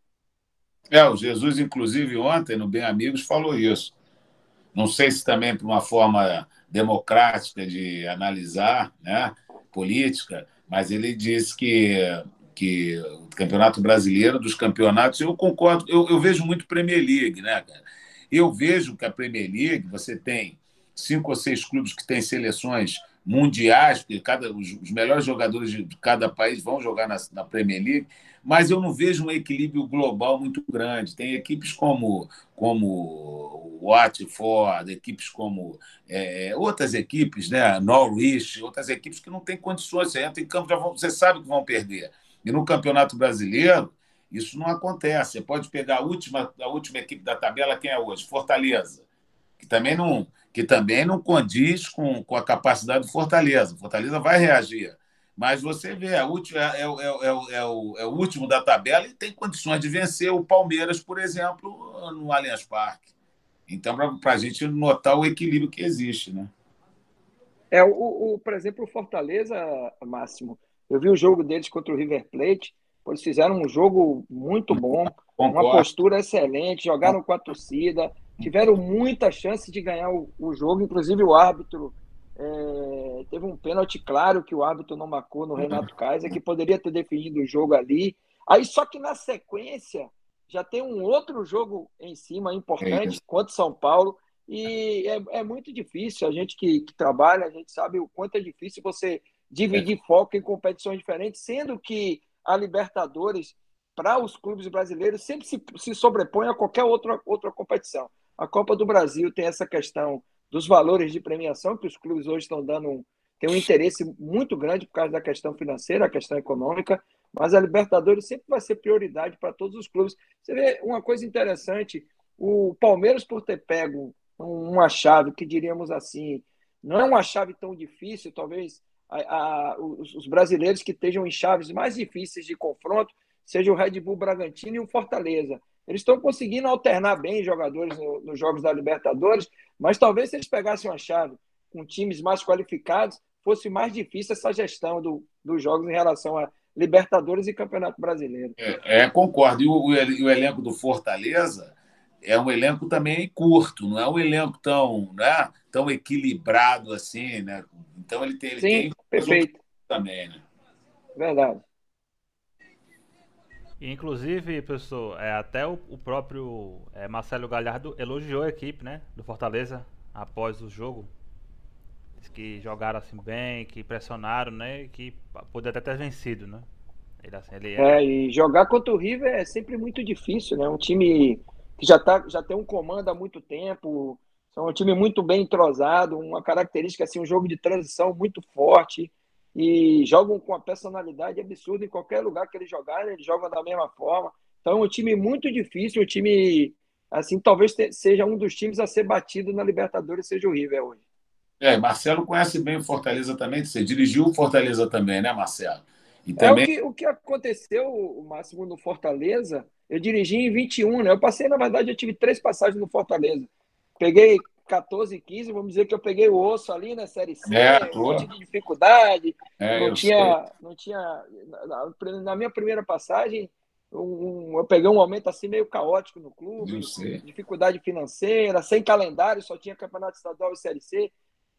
É, o Jesus, inclusive, ontem, no Bem Amigos, falou isso. Não sei se também por uma forma democrática de analisar né, política, mas ele disse que, que o Campeonato Brasileiro, dos campeonatos, eu concordo, eu, eu vejo muito Premier League, né, cara? Eu vejo que a Premier League, você tem cinco ou seis clubes que têm seleções mundiais, porque cada, os, os melhores jogadores de cada país vão jogar na, na, Premier League, mas eu não vejo um equilíbrio global muito grande. Tem equipes como, como Watford, equipes como é, outras equipes, né? Norwich, outras equipes que não têm condições. Você entra em campo, já vão, você sabe que vão perder. E no Campeonato Brasileiro, isso não acontece. Você pode pegar a última, a última equipe da tabela, quem é hoje? Fortaleza, que também não que também não condiz com, com a capacidade do Fortaleza. Fortaleza vai reagir. Mas você vê, é, é, é, é, o, é o último da tabela e tem condições de vencer o Palmeiras, por exemplo, no Allianz Parque. Então, para a gente notar o equilíbrio que existe, né? É, o, o, por exemplo, o Fortaleza, Máximo, eu vi o jogo deles contra o River Plate, eles fizeram um jogo muito bom, Concordo. uma postura excelente, jogaram com a torcida, tiveram muita chance de ganhar o, o jogo, inclusive o árbitro é, teve um pênalti claro que o árbitro não marcou no Renato Kaiser, que poderia ter definido o jogo ali. Aí só que na sequência já tem um outro jogo em cima importante contra São Paulo e é, é, muito difícil. A gente que, que, trabalha, a gente sabe o quanto é difícil você dividir é. foco em competições diferentes, sendo que a Libertadores para os clubes brasileiros sempre se, se sobrepõe a qualquer outra, outra competição. A Copa do Brasil tem essa questão dos valores de premiação que os clubes hoje estão dando tem um interesse muito grande por causa da questão financeira, a questão econômica, mas a Libertadores sempre vai ser prioridade para todos os clubes. Você vê uma coisa interessante, o Palmeiras por ter pego uma chave que diríamos assim, não é uma chave tão difícil, talvez a, a, os, os brasileiros que estejam em chaves mais difíceis de confronto seja o Red Bull Bragantino e o Fortaleza. Eles estão conseguindo alternar bem jogadores no, nos jogos da Libertadores, mas talvez se eles pegassem uma chave com times mais qualificados, fosse mais difícil essa gestão do, dos jogos em relação a Libertadores e Campeonato Brasileiro. É, é concordo. E o, o, o, elenco do Fortaleza é um elenco também curto, não é um elenco tão, né, tão equilibrado assim, né? Então ele tem, ele Sim, tem perfeito. também, né? Verdade. Inclusive, pessoal, é, até o, o próprio é, Marcelo Galhardo elogiou a equipe né, do Fortaleza após o jogo. Diz que jogaram assim bem, que pressionaram, né? Que poderia até ter vencido, né? Ele, assim, ele é... é... e jogar contra o River é sempre muito difícil, né? Um time que já, tá, já tem um comando há muito tempo, são um time muito bem entrosado, uma característica assim, um jogo de transição muito forte e jogam com a personalidade absurda em qualquer lugar que eles jogarem, eles jogam da mesma forma. Então é um time muito difícil, um time assim, talvez seja um dos times a ser batido na Libertadores, seja o River hoje. É, Marcelo conhece bem o Fortaleza também, você dirigiu o Fortaleza também, né, Marcelo? E também... É o que, o que aconteceu, o Máximo, no Fortaleza, eu dirigi em 21, né? Eu passei, na verdade, eu tive três passagens no Fortaleza. Peguei 14, 15, vamos dizer que eu peguei o osso ali na Série C, é, um monte de dificuldade. É, não, tinha, não tinha. Na, na, minha primeira passagem, um, eu peguei um momento assim meio caótico no clube, dificuldade financeira, sem calendário, só tinha campeonato estadual e Série C,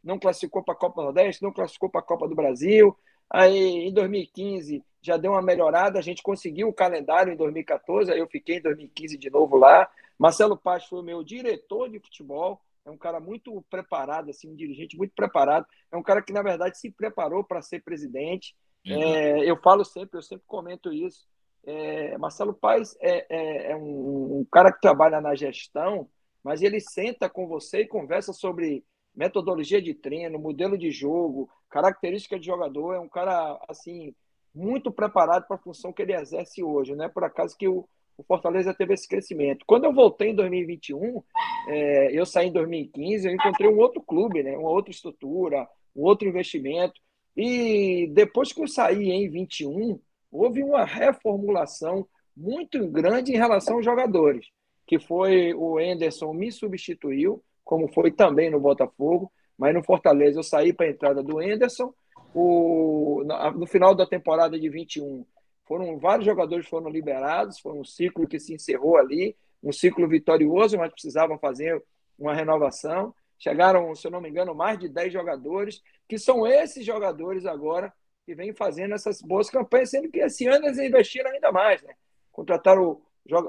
não classificou para a Copa Nordeste, não classificou para a Copa do Brasil. Aí em 2015 já deu uma melhorada, a gente conseguiu o calendário em 2014, aí eu fiquei em 2015 de novo lá. Marcelo Paz foi o meu diretor de futebol, é um cara muito preparado, assim, um dirigente muito preparado. É um cara que, na verdade, se preparou para ser presidente. Uhum. É, eu falo sempre, eu sempre comento isso. É, Marcelo Paes é, é, é um, um, cara que trabalha na gestão, mas ele senta com você e conversa sobre metodologia de treino, modelo de jogo, característica de jogador. É um cara assim muito preparado para a função que ele exerce hoje. Não é por acaso que o, o Fortaleza teve esse crescimento. Quando eu voltei em 2021, é, eu saí em 2015, eu encontrei um outro clube, né, uma outra estrutura, um outro investimento. E depois que eu saí em 21, houve uma reformulação muito grande em relação aos jogadores, que foi o Enderson me substituiu, como foi também no Botafogo, mas no Fortaleza eu saí para a entrada do Enderson. O, no final da temporada de 21, foram vários jogadores foram liberados, foi um ciclo que se encerrou ali, um ciclo vitorioso, mas precisavam fazer uma renovação. Chegaram, se eu não me engano, mais de 10 jogadores, que são esses jogadores agora que vêm fazendo essas boas campanhas, sendo que esse ano eles investiram ainda mais, né? Contrataram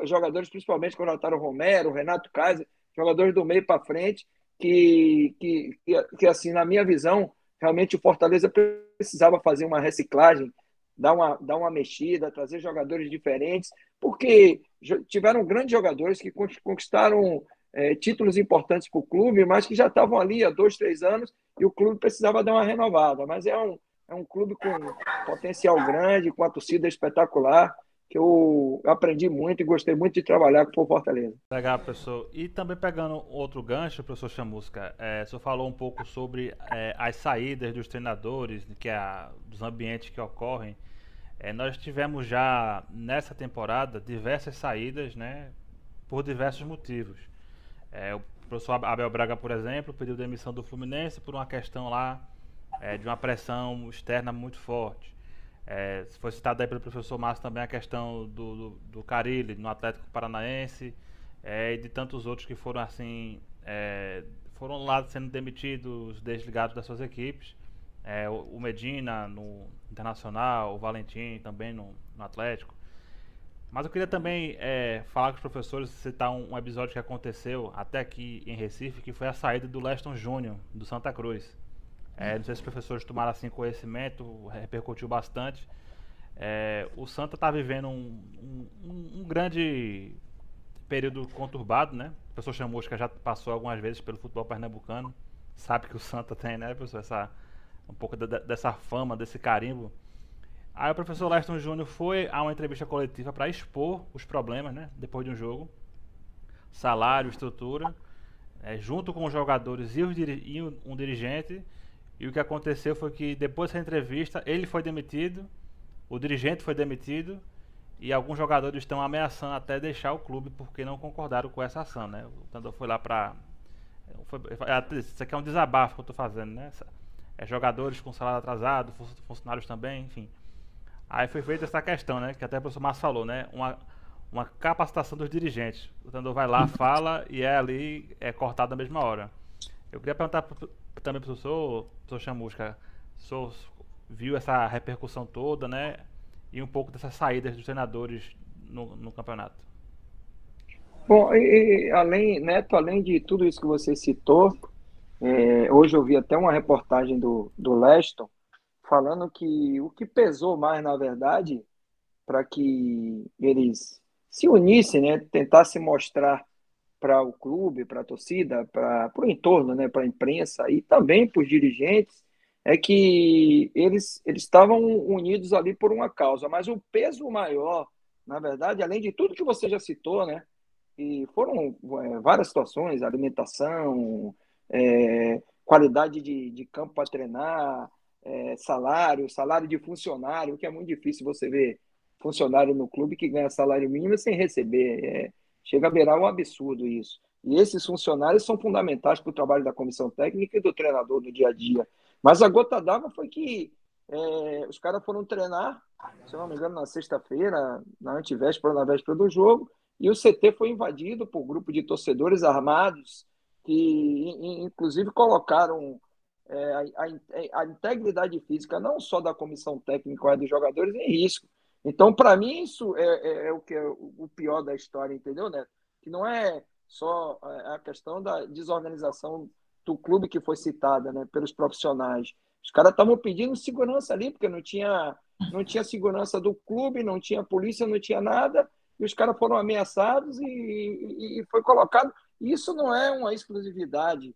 jogadores, principalmente contrataram o Romero, o Renato Kaiser, jogadores do meio para frente, que, que, que, que, assim, na minha visão, realmente o Fortaleza precisava fazer uma reciclagem dar uma, dar uma mexida, trazer jogadores diferentes, porque tiveram grandes jogadores que conquistaram é, títulos importantes para o clube, mas que já estavam ali há dois, três anos e o clube precisava dar uma renovada. Mas é um, é um clube com potencial grande, com a torcida espetacular, que eu aprendi muito e gostei muito de trabalhar com o Fortaleza. Legal, professor. E também pegando outro gancho, professor Chamusca, é, o senhor falou um pouco sobre é, as saídas dos treinadores, que é, dos ambientes que ocorrem. É, nós tivemos já nessa temporada diversas saídas, né, por diversos motivos. É, o professor Abel Braga, por exemplo, pediu demissão do Fluminense por uma questão lá é, de uma pressão externa muito forte. É, foi citado aí pelo professor Márcio também a questão do, do, do Carilli no Atlético Paranaense é, e de tantos outros que foram assim é, foram lá sendo demitidos, desligados das suas equipes é, o Medina no Internacional, o Valentim também no, no Atlético. Mas eu queria também é, falar com os professores, citar um, um, episódio que aconteceu até aqui em Recife, que foi a saída do Leston Júnior, do Santa Cruz. É, não sei se os professores tomaram assim conhecimento, repercutiu bastante. É, o Santa está vivendo um, um, um, grande período conturbado, né? O professor Chamusca já passou algumas vezes pelo futebol pernambucano, sabe que o Santa tem, né, professor, essa um pouco dessa fama, desse carimbo. Aí o professor Leston Júnior foi a uma entrevista coletiva para expor os problemas, né, depois de um jogo, salário, estrutura, é, junto com os jogadores e, os e um dirigente. E o que aconteceu foi que depois dessa entrevista ele foi demitido, o dirigente foi demitido e alguns jogadores estão ameaçando até deixar o clube porque não concordaram com essa ação, né? O Tandor foi lá para isso aqui é um desabafo que eu estou fazendo, né? É, jogadores com salário atrasado, funcionários também, enfim. Aí foi feita essa questão, né? Que até o professor Márcio falou, né? Uma, uma capacitação dos dirigentes. O treinador vai lá, fala e é ali é cortado na mesma hora. Eu queria perguntar também para o professor, professor Chamusca, o senhor viu essa repercussão toda, né? E um pouco dessas saídas dos treinadores no, no campeonato. Bom, e, além, Neto, além de tudo isso que você citou, é, hoje eu vi até uma reportagem do, do Leston falando que o que pesou mais, na verdade, para que eles se unissem, né, tentassem mostrar para o clube, para a torcida, para o entorno, né, para a imprensa e também para os dirigentes, é que eles, eles estavam unidos ali por uma causa, mas o peso maior, na verdade, além de tudo que você já citou, né, e foram é, várias situações, alimentação, é, qualidade de, de campo para treinar, é, salário, salário de funcionário, que é muito difícil você ver funcionário no clube que ganha salário mínimo sem receber. É, chega a beirar um absurdo isso. E esses funcionários são fundamentais para o trabalho da comissão técnica e do treinador no dia a dia. Mas a gota d'água foi que é, os caras foram treinar, se não me engano, na sexta-feira, na antivéspera, na véspera do jogo, e o CT foi invadido por um grupo de torcedores armados que, inclusive, colocaram é, a, a, a, integridade física não só da comissão técnica, mas dos jogadores em risco. Então, para mim, isso é, é, é, o que é o pior da história, entendeu, né? Que não é só é, a questão da desorganização do clube que foi citada, né, pelos profissionais. Os caras estavam pedindo segurança ali, porque não tinha, não tinha segurança do clube, não tinha polícia, não tinha nada, e os caras foram ameaçados e, e, e foi colocado. Isso não é uma exclusividade,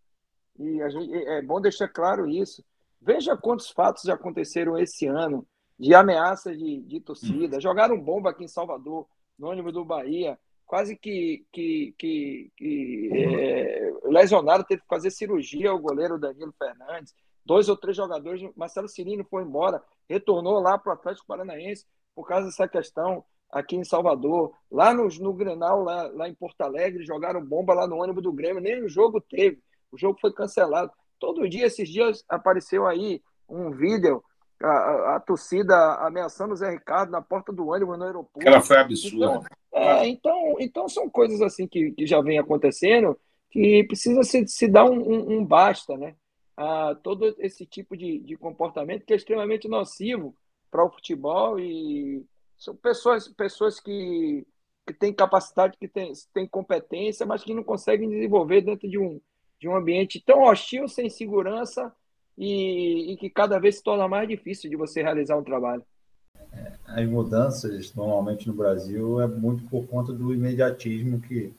e gente, é bom deixar claro isso. Veja quantos fatos já aconteceram esse ano de ameaça de, de torcida. Jogaram bomba aqui em Salvador, no ônibus do Bahia quase que, que, que, que é, lesionado, teve que fazer cirurgia o goleiro Danilo Fernandes. Dois ou três jogadores, Marcelo Cirino foi embora, retornou lá para o Atlético Paranaense por causa dessa questão aqui em Salvador. Lá no, no Grenal, lá, lá em Porto Alegre, jogaram bomba lá no ônibus do Grêmio, nem o jogo teve, o jogo foi cancelado. Todo dia, esses dias, apareceu aí um vídeo a, a, a, torcida ameaçando o Zé Ricardo na porta do ônibus no aeroporto. Ela foi absurda. Então, é, então, então são coisas assim que, que já vem acontecendo que precisa se, se dar um, um, um basta, né? A todo esse tipo de, de comportamento que é extremamente nocivo para o futebol e são pessoas, pessoas que, que têm capacidade, que têm, têm competência, mas que não conseguem desenvolver dentro de um, de um ambiente tão hostil, sem segurança e, e que cada vez se torna mais difícil de você realizar um trabalho. As mudanças, normalmente no Brasil, é muito por conta do imediatismo que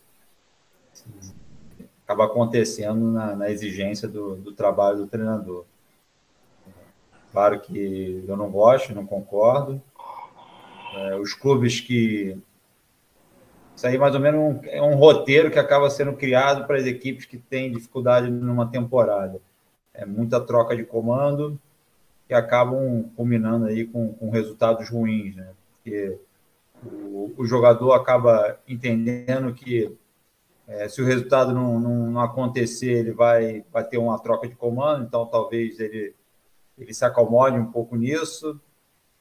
acaba acontecendo na, na exigência do, do, trabalho do treinador. Claro que eu não gosto, não concordo. É, os clubes que. Isso aí, mais ou menos, um, é um roteiro que acaba sendo criado para as equipes que têm dificuldade numa temporada é muita troca de comando que acabam combinando aí com, com resultados ruins, né? Porque o, o jogador acaba entendendo que é, se o resultado não, não, não, acontecer, ele vai, vai ter uma troca de comando, então talvez ele, ele se acomode um pouco nisso.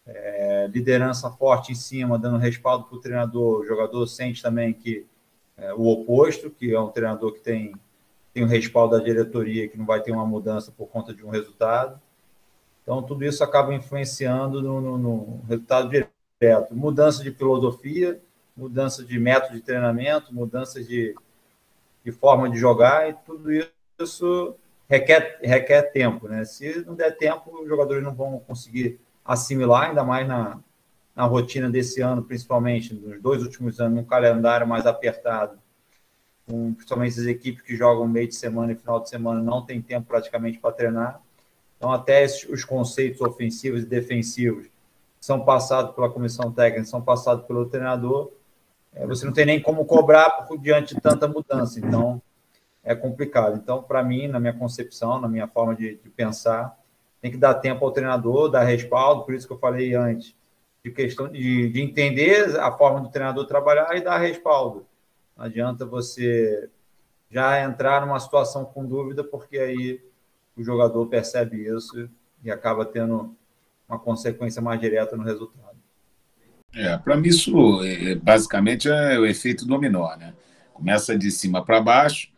É, liderança forte em cima, dando respaldo para o treinador. O jogador sente também que é, o oposto, que é um treinador que tem tem o respaldo da diretoria, que não vai ter uma mudança por conta de um resultado. Então, tudo isso acaba influenciando no, no, no resultado direto. Mudança de filosofia, mudança de método de treinamento, mudança de, de forma de jogar, e tudo isso requer, requer tempo. Né? Se não der tempo, os jogadores não vão conseguir assimilar, ainda mais na, na rotina desse ano, principalmente nos dois últimos anos, num calendário mais apertado com principalmente as equipes que jogam meio de semana e final de semana, não tem tempo praticamente para treinar. Então, até os conceitos ofensivos e defensivos são passados pela comissão técnica, são passados pelo treinador, é, você não tem nem como cobrar por, diante de tanta mudança. Então, é complicado. Então, para mim, na minha concepção, na minha forma de, de, pensar, tem que dar tempo ao treinador, dar respaldo, por isso que eu falei antes, de questão de, de entender a forma do treinador trabalhar e dar respaldo. Não adianta você já entrar numa situação com dúvida, porque aí o jogador percebe isso e acaba tendo uma consequência mais direta no resultado. É, para mim isso é, basicamente é o efeito dominó, né? Começa de cima para baixo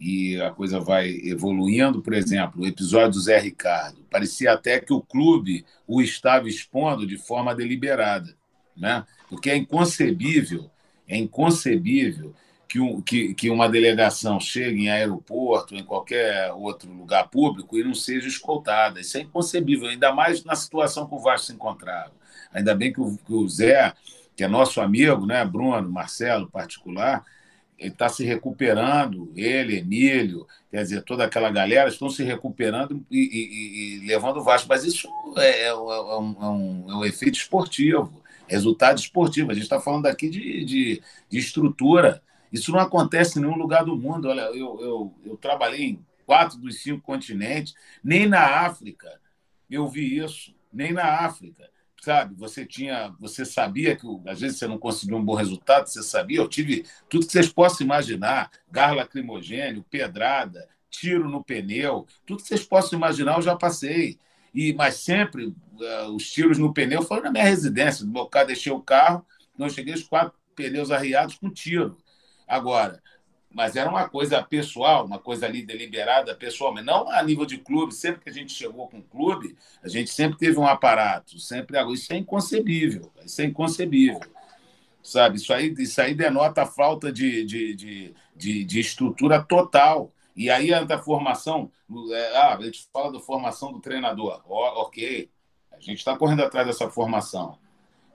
e a coisa vai evoluindo. Por exemplo, o episódio do Zé Ricardo, parecia até que o clube o estava expondo de forma deliberada, né? Porque é inconcebível, é inconcebível que, um, que, que uma delegação chegue em aeroporto, em qualquer outro lugar público e não seja escoltada. Isso é inconcebível, ainda mais na situação que o Vasco se encontrava. Ainda bem que o, que o Zé, que é nosso amigo, né, Bruno, Marcelo, particular, ele está se recuperando, ele, Emílio, quer dizer, toda aquela galera estão se recuperando e, e, e levando o Vasco. Mas isso é, é, é, um, é, um, é um efeito esportivo, resultado esportivo. A gente está falando aqui de, de, de estrutura isso não acontece em nenhum lugar do mundo. Olha, eu, eu, eu trabalhei em quatro dos cinco continentes, nem na África eu vi isso, nem na África. Sabe, você tinha, você sabia que às vezes você não conseguiu um bom resultado, você sabia, eu tive tudo que vocês possam imaginar, gás lacrimogênio, pedrada, tiro no pneu, tudo que vocês possam imaginar eu já passei. E mas sempre uh, os tiros no pneu foram na minha residência, no meu carro, deixei o carro, não cheguei os quatro pneus arriados com tiro. Agora, mas era uma coisa pessoal, uma coisa ali deliberada pessoalmente, não a nível de clube. Sempre que a gente chegou com o clube, a gente sempre teve um aparato, sempre isso é inconcebível, isso é inconcebível, sabe? Isso aí, isso aí denota a falta de, de, de, de, de estrutura total. E aí a formação, é, ah, a gente fala da formação do treinador, oh, ok, a gente está correndo atrás dessa formação,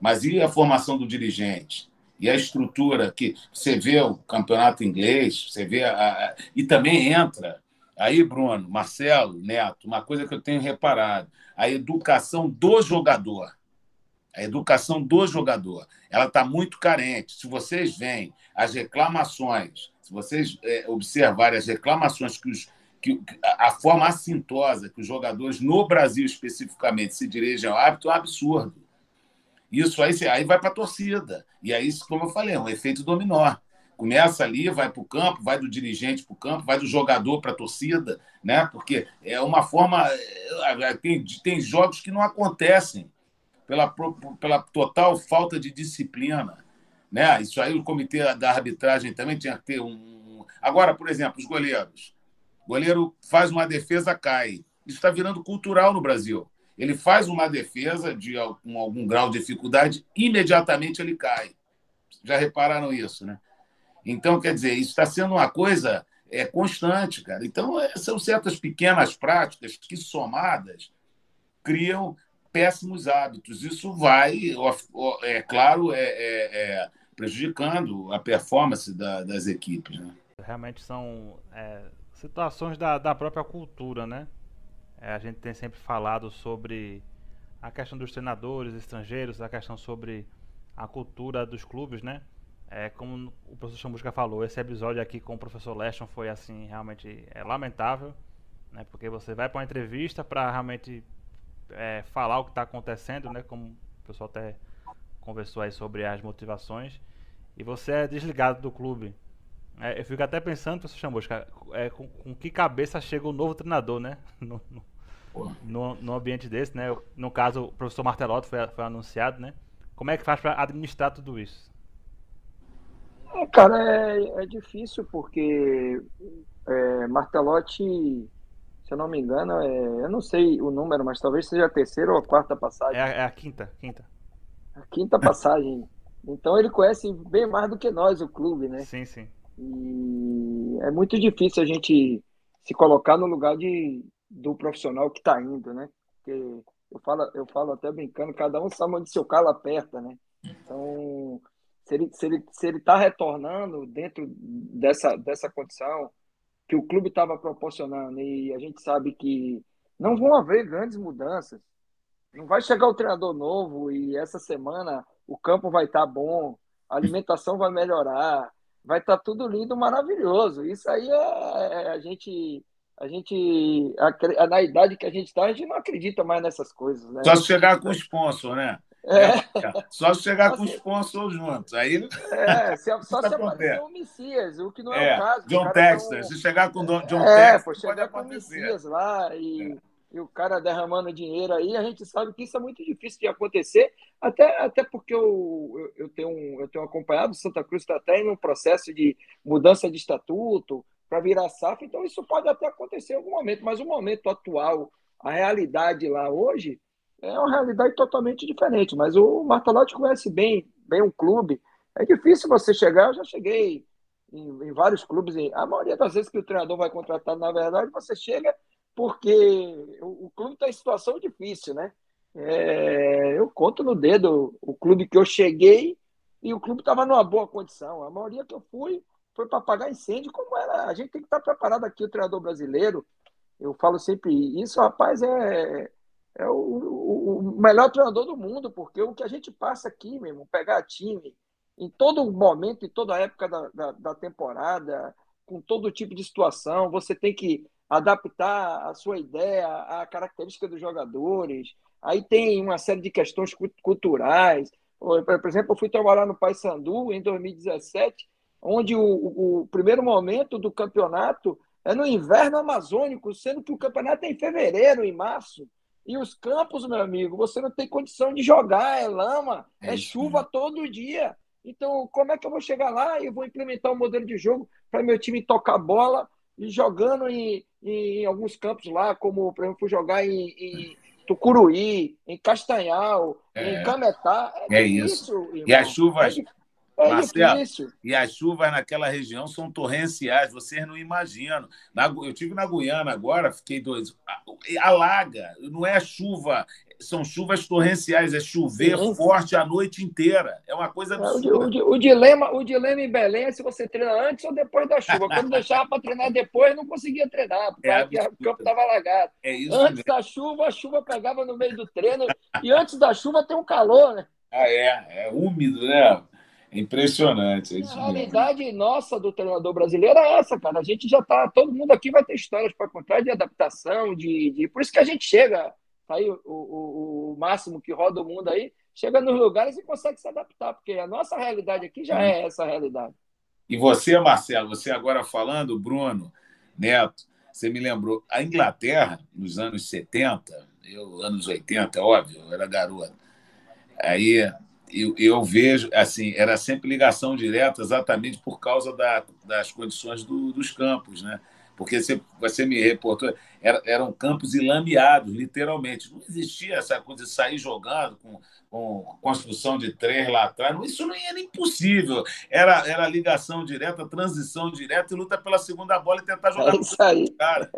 mas e a formação do dirigente? E a estrutura que você vê o campeonato inglês, você vê a, a, e também entra aí Bruno, Marcelo, Neto, uma coisa que eu tenho reparado, a educação do jogador. A educação do jogador, ela está muito carente. Se vocês veem as reclamações, se vocês é, observarem as reclamações que os que a forma assintosa que os jogadores no Brasil especificamente se dirigem ao hábito é um absurdo. Isso aí, aí vai para a torcida. E aí, como eu falei, é um efeito dominó. Começa ali, vai para o campo, vai do dirigente para o campo, vai do jogador para a torcida, né? Porque é uma forma. É, tem, tem jogos que não acontecem pela, pela total falta de disciplina. Né? Isso aí, o comitê da arbitragem também tinha que ter um. Agora, por exemplo, os goleiros. O goleiro faz uma defesa, cai. Isso está virando cultural no Brasil. Ele faz uma defesa de algum, algum grau de dificuldade, imediatamente ele cai. Já repararam isso, né? Então, quer dizer, isso está sendo uma coisa é, constante, cara. Então, é, são certas pequenas práticas que, somadas, criam péssimos hábitos. Isso vai, é claro, é, é, é prejudicando a performance da, das equipes. Né? Realmente são é, situações da, da própria cultura, né? É, a gente tem sempre falado sobre a questão dos treinadores estrangeiros, a questão sobre a cultura dos clubes, né? É, como o professor Chamusca falou, esse episódio aqui com o professor Leston foi assim realmente é, lamentável, né? Porque você vai para uma entrevista para realmente é, falar o que está acontecendo, né? Como o pessoal até conversou aí sobre as motivações e você é desligado do clube. É, eu fico até pensando, professor Chamusca, é, com, com, que cabeça chega o novo treinador, né? No, no, no, no ambiente desse, né? No caso, o professor Martelotto foi, foi anunciado, né? Como é que faz para administrar tudo isso? É, cara, é, é difícil porque é, Martelotti, se eu não me engano, é, eu não sei o número, mas talvez seja a terceira ou a quarta passagem. É, a, é a quinta, quinta. A quinta passagem. Então ele conhece bem mais do que nós o clube, né? Sim, sim. E é muito difícil a gente se colocar no lugar de, do profissional que está indo, né? Porque eu falo, eu falo até brincando, cada um sabe onde seu calo aperta, né? Então, se ele se ele se ele está retornando dentro dessa dessa condição que o clube estava proporcionando e a gente sabe que não vão haver grandes mudanças, não vai chegar o treinador novo e essa semana o campo vai estar tá bom, a alimentação vai melhorar, vai estar tá tudo lindo, maravilhoso. Isso aí é, é a gente a gente, na idade que a gente está, a gente não acredita mais nessas coisas. Né? Só se chegar com o sponsor, né? É. é. Só se chegar com o sponsor juntos. Aí... É, se, só se aparecer o Messias, o que não é, é o caso. John Texter. Se chegar com John é, Texter, pô, chegar com o Messias lá e, é. e, o cara derramando dinheiro aí, a gente sabe que isso é muito difícil de acontecer, até, até porque eu, eu, tenho, eu tenho acompanhado, Santa Cruz está até em um processo de mudança de estatuto, para virar safra, então isso pode até acontecer em algum momento, mas o momento atual, a realidade lá hoje, é uma realidade totalmente diferente. Mas o Martalotti conhece bem, bem um clube. É difícil você chegar, eu já cheguei em, em vários clubes, a maioria das vezes que o treinador vai contratar, na verdade, você chega porque o, o clube está em situação difícil, né? É, eu conto no dedo o clube que eu cheguei e o clube estava numa boa condição. A maioria que eu fui, foi para apagar incêndio, como era. A gente tem que estar preparado aqui, o treinador brasileiro. Eu falo sempre isso, rapaz, é, é o, o, melhor treinador do mundo, porque o que a gente passa aqui, mesmo, pegar time em todo momento, em toda época da, da, da temporada, com todo tipo de situação, você tem que adaptar a sua ideia, a característica dos jogadores. Aí tem uma série de questões culturais. Por exemplo, eu fui trabalhar no Paysandu em 2017, onde o, o, primeiro momento do campeonato é no inverno amazônico, sendo que o campeonato é em fevereiro, em março. E os campos, meu amigo, você não tem condição de jogar, é lama, é, é chuva todo dia. Então, como é que eu vou chegar lá e vou implementar um modelo de jogo para meu time tocar bola e jogando em, em, alguns campos lá, como, por exemplo, jogar em, em Tucuruí, em Castanhal, é, em Cametá. É, é isso. e as chuvas. É, Marcelo, difícil. E as chuvas naquela região são torrenciais, vocês não imaginam. Na, eu tive na Guiana agora, fiquei dois. Alaga, não é chuva, são chuvas torrenciais, é chover Sim. forte a noite inteira. É uma coisa absurda. O, o, o, dilema, o dilema em Belém é se você treina antes ou depois da chuva. Quando deixava para treinar depois, não conseguia treinar, porque é o campo estava alagado. É antes mesmo. da chuva, a chuva pegava no meio do treino, e antes da chuva tem um calor, né? Ah, é, é úmido, né? Impressionante. É a realidade nossa do treinador brasileiro é essa, cara. A gente já tá. Todo mundo aqui vai ter histórias para contar de adaptação, de, de. Por isso que a gente chega, tá aí o, o, o, máximo que roda o mundo aí, chega nos lugares e consegue se adaptar, porque a nossa realidade aqui já é essa realidade. E você, Marcelo, você agora falando, Bruno, Neto, você me lembrou, a Inglaterra, nos anos 70, eu, anos 80, óbvio, eu era garoto. Aí eu, eu, vejo, assim, era sempre ligação direta exatamente por causa da, das condições do, dos campos, né? Porque você, você me reportou, era, eram campos ilameados, literalmente. Não existia essa coisa de sair jogando com, com construção de três lá atrás. Isso não era impossível. Era, era ligação direta, transição direta e luta pela segunda bola e tentar jogar é isso aí. cara.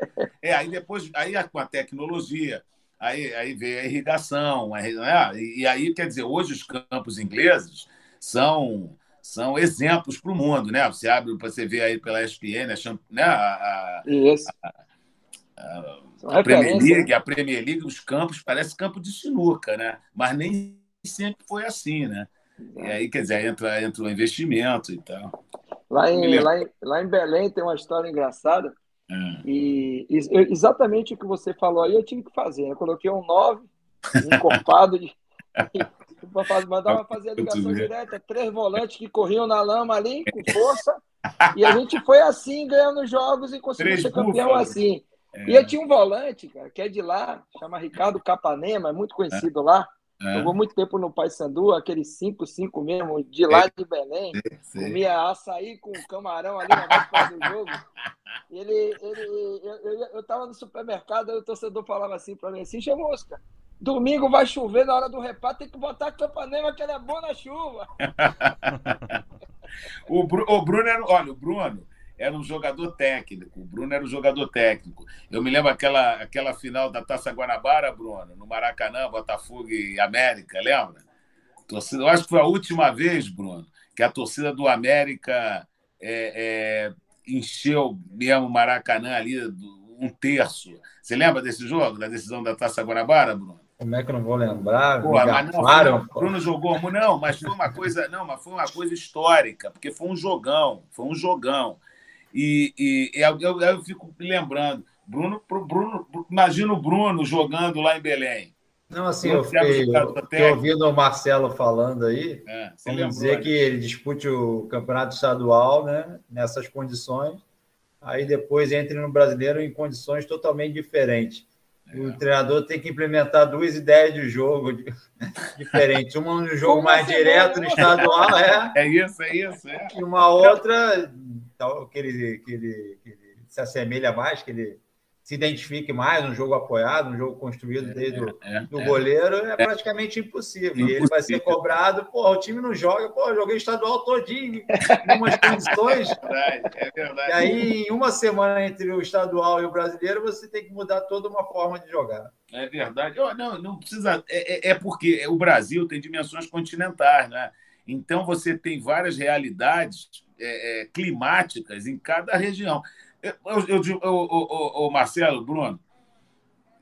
É, aí depois, aí com a tecnologia, Aí, aí veio a irrigação, né? e aí, quer dizer, hoje os campos ingleses são são exemplos para o mundo, né? Você abre para você ver aí pela ESPN, a, né? a, a, a, a Premier League, a Premier League, os campos parece campo de sinuca, né? Mas nem sempre foi assim, né? E aí, quer dizer, entra, entra o investimento e tal. Lá em, lá, em, lá em Belém tem uma história engraçada é. E, exatamente o que você falou aí, eu tive que fazer. Eu coloquei um 9, encorpado de. Mandava fazer a ligação direta, três volantes que corriam na lama ali, com força. E a gente foi assim, ganhando jogos e conseguiu ser campeão assim. É. E eu tinha um volante, cara, que é de lá, chama Ricardo Capanema, é muito conhecido é. lá. É. Jogou muito tempo no Paysandu, aquele 5-5 mesmo, de lá de Belém. Comia açaí com camarão ali na véspera do jogo. Ele, ele, eu, eu, eu tava no supermercado, aí o torcedor falava assim para mim assim, Chamusca, domingo vai chover na hora do reparo, tem que botar a Capanema que ela é boa na chuva. o, o Bruno era, olha, o Bruno era um jogador técnico. O Bruno era um jogador técnico. Eu me lembro aquela, aquela final da Taça Guanabara, Bruno, no Maracanã, Botafogo e América, lembra? Torcida, eu acho que foi a última vez, Bruno, que a torcida do América é, é, encheu mesmo o Maracanã ali um terço. Você lembra desse jogo, da decisão da Taça Guanabara, Bruno? Como é que eu não vou lembrar? Pô, mas não, claro, Bruno jogou, não, mas foi uma coisa, não, mas foi uma coisa histórica, porque foi um jogão, foi um jogão. E, e, e eu, eu, eu, fico lembrando, Bruno, Bruno, imagina o Bruno jogando lá em Belém. Não, assim, eu fiquei, eu, ouvindo o Marcelo falando aí, é, vamos dizer que ele dispute o campeonato estadual né, nessas condições, aí depois entre no brasileiro em condições totalmente diferentes. É. O treinador tem que implementar duas ideias de jogo diferentes. Uma no jogo Como mais direto no estadual, é. É isso, é isso. É. E uma outra tal, que, ele, que, ele, que ele se assemelha mais, que ele se identifique mais um jogo apoiado, um jogo construído desde o é, do é, goleiro, é, é, praticamente impossível. impossível. Ele vai ser cobrado, pô, o time não joga, pô, joguei estadual todinho, em umas condições. É verdade. E aí, em uma semana entre o estadual e o brasileiro, você tem que mudar toda uma forma de jogar. É verdade. Oh, não, não precisa. É, é, é porque o Brasil tem dimensões continentais, né? Então você tem várias realidades é, é, climáticas em cada região. Eu, eu, eu, eu, Marcelo, Bruno,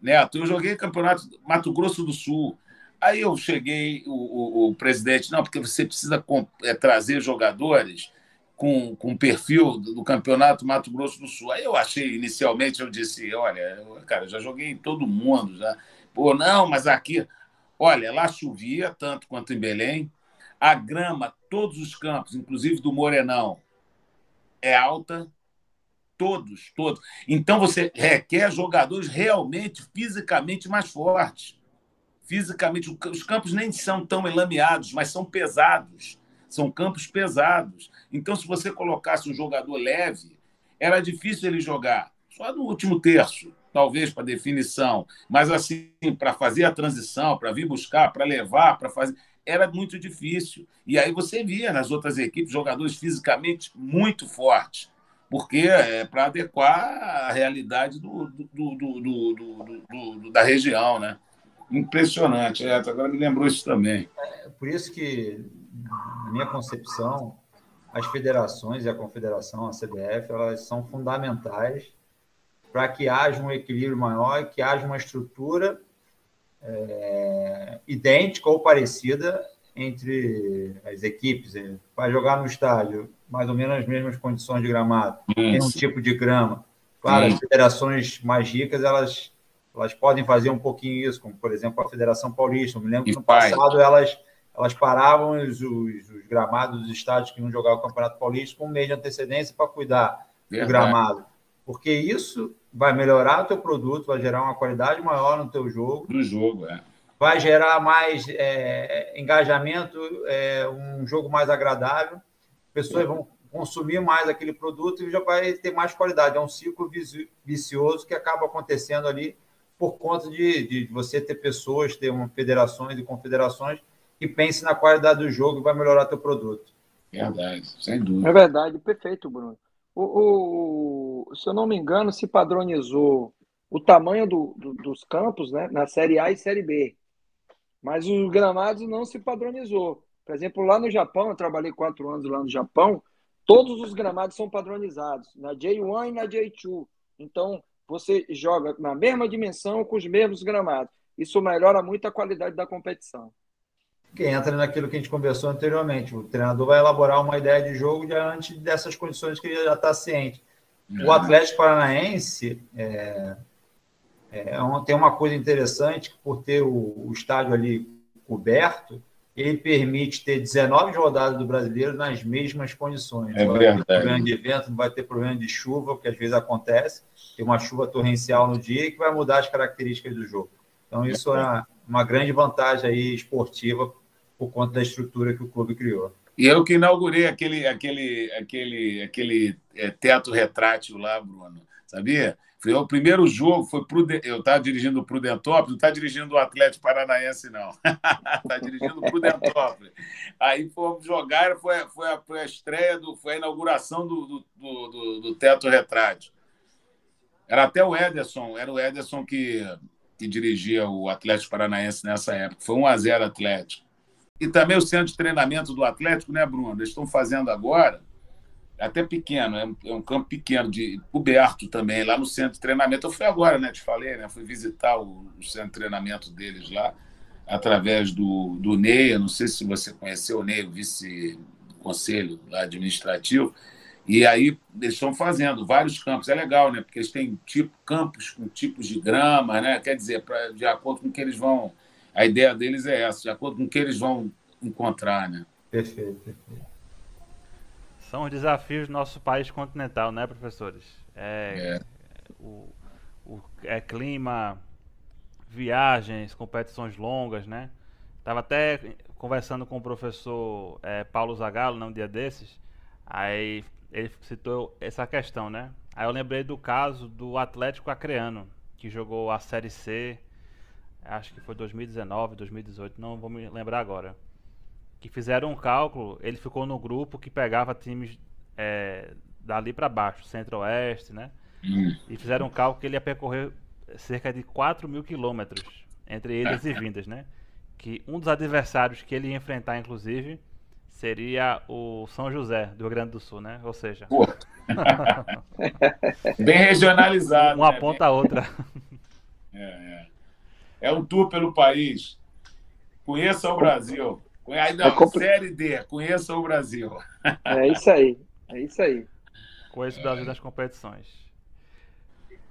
Neto, eu joguei campeonato Mato Grosso do Sul. Aí eu cheguei, o, o, o presidente, não, porque você precisa é, trazer jogadores com, com o perfil do, do campeonato Mato Grosso do Sul. Aí eu achei, inicialmente, eu disse, olha, cara, já joguei em todo mundo, já. Pô, não, mas aqui. Olha, lá chovia tanto quanto em Belém. A grama, todos os campos, inclusive do Morenão, é alta. Todos, todos. Então você requer jogadores realmente fisicamente mais fortes. Fisicamente, os campos nem são tão elameados, mas são pesados. São campos pesados. Então, se você colocasse um jogador leve, era difícil ele jogar. Só no último terço, talvez para definição. Mas, assim, para fazer a transição, para vir buscar, para levar, para fazer. Era muito difícil. E aí você via nas outras equipes jogadores fisicamente muito fortes porque é para adequar a realidade do, do, do, da região, né? Impressionante, é, agora me lembrou isso também. É, por isso que, na minha concepção, as federações e a confederação, a CBF, elas são fundamentais para que haja um equilíbrio maior, que haja uma estrutura é, idêntica ou parecida entre as equipes. Vai jogar no estádio, mais ou menos as mesmas condições de gramado, um tipo de grama. Claro, Sim. as federações mais ricas, elas, elas podem fazer um pouquinho isso, como, por exemplo, a Federação Paulista. Eu me lembro que no passado elas, elas paravam os, os, os, gramados dos estádios que iam jogar o Campeonato Paulista com um mês de antecedência para cuidar Verdade. do gramado. Porque isso vai melhorar o teu produto, vai gerar uma qualidade maior no teu jogo. No jogo, é vai gerar mais é, engajamento, é, um jogo mais agradável, pessoas vão consumir mais aquele produto e já vai ter mais qualidade. É um ciclo vicioso que acaba acontecendo ali por conta de, de você ter pessoas, ter uma federações e confederações que pensem na qualidade do jogo e vai melhorar teu produto. Verdade, sem dúvida. É verdade, perfeito, Bruno. O, o, se eu não me engano, se padronizou o tamanho do, do, dos campos né, na Série A e Série B. Mas os gramados não se padronizou. Por exemplo, lá no Japão, eu trabalhei quatro anos lá no Japão, todos os gramados são padronizados, na J1 e na J2. Então, você joga na mesma dimensão com os mesmos gramados. Isso melhora muito a qualidade da competição. Que entra naquilo que a gente conversou anteriormente. O treinador vai elaborar uma ideia de jogo diante dessas condições que ele já está ciente. O Atlético Paranaense, é, é, tem uma coisa interessante, por ter o, o estádio ali coberto, ele permite ter 19 rodadas do brasileiro nas mesmas condições. É não vai ter problema de vento, não vai ter problema de chuva, que às vezes acontece. Tem uma chuva torrencial no dia que vai mudar as características do jogo. Então, isso é uma grande vantagem aí esportiva por conta da estrutura que o clube criou. E eu que inaugurei aquele, aquele, aquele, aquele é, teto retrátil lá, Bruno, sabia? Foi o primeiro jogo, foi pro, eu estava dirigindo o Prudentópolis, não está dirigindo o Atlético Paranaense, não. Está dirigindo o Prudentópolis. Aí fomos jogar, foi, foi, a, foi a estreia, do, foi a inauguração do, do, do, do Teto Retrátil. Era até o Ederson, era o Ederson que, que dirigia o Atlético Paranaense nessa época. Foi 1 a 0 Atlético. E também o centro de treinamento do Atlético, né, Bruno? Eles estão fazendo agora até pequeno, é um, é um, campo pequeno, de coberto também, lá no centro de treinamento. Eu fui agora, né? Te falei, né? Fui visitar o, o centro de treinamento deles lá, através do, do Ney. Não sei se você conheceu o Ney, o vice-conselho administrativo. E aí eles estão fazendo vários campos. É legal, né? Porque eles têm tipo, campos com tipos de grama, né? Quer dizer, pra, de acordo com o que eles vão. A ideia deles é essa, de acordo com o que eles vão encontrar, né? Perfeito, perfeito. São os desafios do nosso país continental, né, professores? É, é. O, o é clima, viagens, competições longas, né? Tava até conversando com o professor é, Paulo Zagallo, num dia desses, aí ele citou essa questão, né? Aí eu lembrei do caso do Atlético Acreano, que jogou a Série C, acho que foi 2019, 2018, não vou me lembrar agora que fizeram um cálculo, ele ficou no grupo que pegava times é, dali para baixo, centro-oeste, né? Hum. E fizeram um cálculo que ele ia percorrer cerca de 4 mil quilômetros entre idas e vindas, né? Que um dos adversários que ele ia enfrentar, inclusive, seria o São José, do Rio Grande do Sul, né? Ou seja... Bem regionalizado. Uma né? ponta a outra. É, é. É um tour pelo país. Conheça o Brasil. Aí, não, é compl... Série D, conheça o Brasil. É isso aí. É isso aí. Conheço o Brasil nas competições.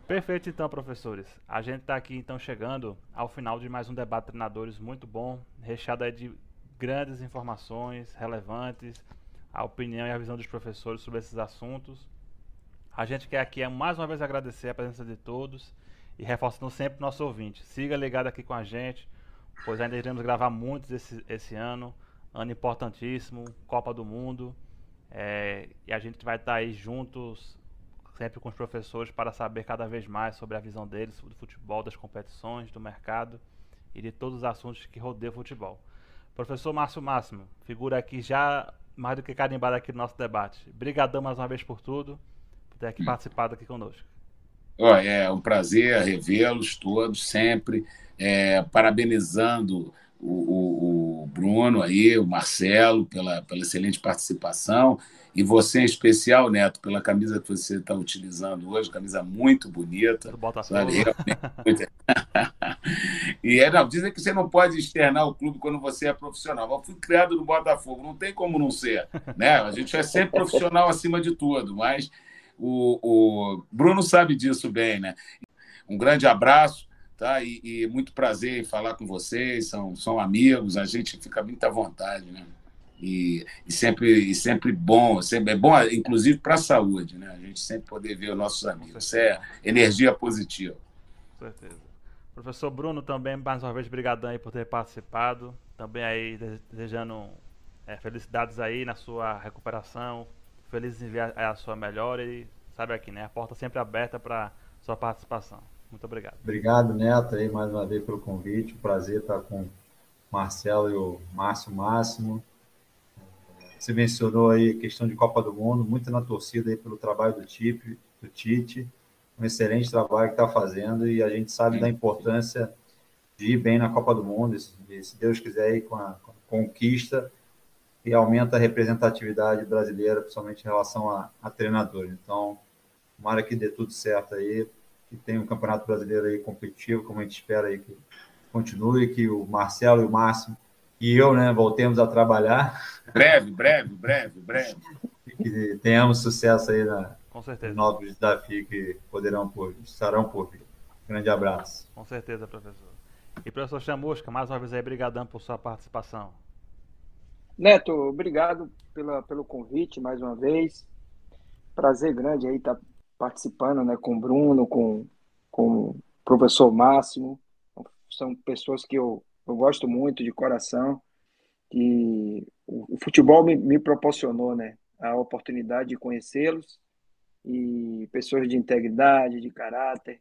Perfeito, então, professores. A gente está aqui, então, chegando ao final de mais um debate de treinadores muito bom, recheado de grandes informações relevantes, a opinião e a visão dos professores sobre esses assuntos. A gente quer aqui mais uma vez agradecer a presença de todos e reforçando sempre o nosso ouvinte. Siga ligado aqui com a gente, pois ainda iremos gravar muitos esse, esse ano. Ano importantíssimo, Copa do Mundo. É, e a gente vai estar aí juntos, sempre com os professores, para saber cada vez mais sobre a visão deles, do futebol, das competições, do mercado e de todos os assuntos que rodeiam o futebol. Professor Márcio Máximo, figura aqui já mais do que carimbado aqui no nosso debate. Obrigadão mais uma vez por tudo, por ter aqui participado aqui conosco. É um prazer revê-los todos sempre, é, parabenizando o, o, o, Bruno aí, o Marcelo, pela, pela excelente participação, e você em especial, Neto, pela camisa que você está utilizando hoje, camisa muito bonita. Do Botafogo. Muito... e é, não, dizem que você não pode externar o clube quando você é profissional. Eu fui criado no Botafogo, não tem como não ser. Né? A gente é sempre profissional acima de tudo, mas o, o Bruno sabe disso bem, né? Um grande abraço tá? E, e, muito prazer em falar com vocês, são, são amigos, a gente fica muito à vontade, né? E, e sempre, e sempre bom, sempre é bom, inclusive para a saúde, né? A gente sempre poder ver os nossos amigos. Isso é energia positiva. Com certeza. Professor Bruno, também, mais uma vez, brigadão aí por ter participado. Também aí desejando é, felicidades aí na sua recuperação. Feliz em ver a, a sua melhora e sabe aqui, né? A porta sempre aberta para sua participação. Muito obrigado. Obrigado, Neto, aí, mais uma vez pelo convite. prazer estar com o Marcelo e o Márcio Máximo. Você mencionou aí a questão de Copa do Mundo, muito na torcida aí pelo trabalho do, Tite, do Tite, um excelente trabalho que está fazendo e a gente sabe da importância de ir bem na Copa do Mundo, e, se Deus quiser, ir com a, com a conquista e aumenta a representatividade brasileira, principalmente em relação a, a treinadores. Então, tomara que dê tudo certo aí, que tenha um campeonato brasileiro aí competitivo, como a gente espera aí que continue, que o Marcelo e o Márcio e eu, né, voltemos a trabalhar. Breve, breve, breve, breve. que tenhamos sucesso aí na com certeza. novos desafios que poderão por, estarão por vir. Grande abraço. Com certeza, professor. E professor Chamusca, mais uma vez aí, brigadão por sua participação. Neto, obrigado pela, pelo convite mais uma vez. Prazer grande aí estar participando, né, com o Bruno, com, com o professor Máximo. São pessoas que eu, eu gosto muito de coração. E o, o futebol me, me proporcionou, né, a oportunidade de conhecê-los e pessoas de integridade, de caráter.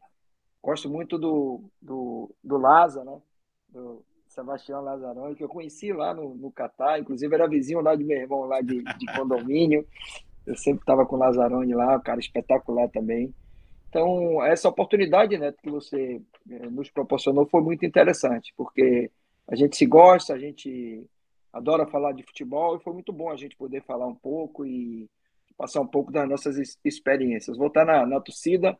Gosto muito do, do, do Laza, né? Do Sebastião Lazarão, que eu conheci lá no, no Catar, inclusive era vizinho lá de meu irmão, lá de, de condomínio. Eu sempre estava com o Lazzaroni lá, um cara espetacular também. Então, essa oportunidade né, que você eh, nos proporcionou foi muito interessante, porque a gente se gosta, a gente adora falar de futebol e foi muito bom a gente poder falar um pouco e passar um pouco das nossas experiências. Vou estar na, na torcida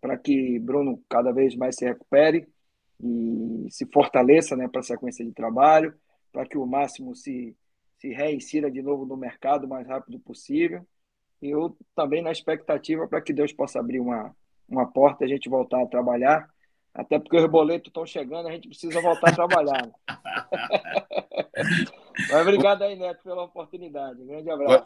para que Bruno cada vez mais se recupere e se fortaleça né, para a sequência de trabalho, para que o Máximo se se reinsira de novo no mercado o mais rápido possível. E eu também na expectativa para que Deus possa abrir uma, uma porta e a gente voltar a trabalhar. Até porque os boletos estão chegando, a gente precisa voltar a trabalhar. Né? Mas obrigado aí, Neto, pela oportunidade. Um grande abraço.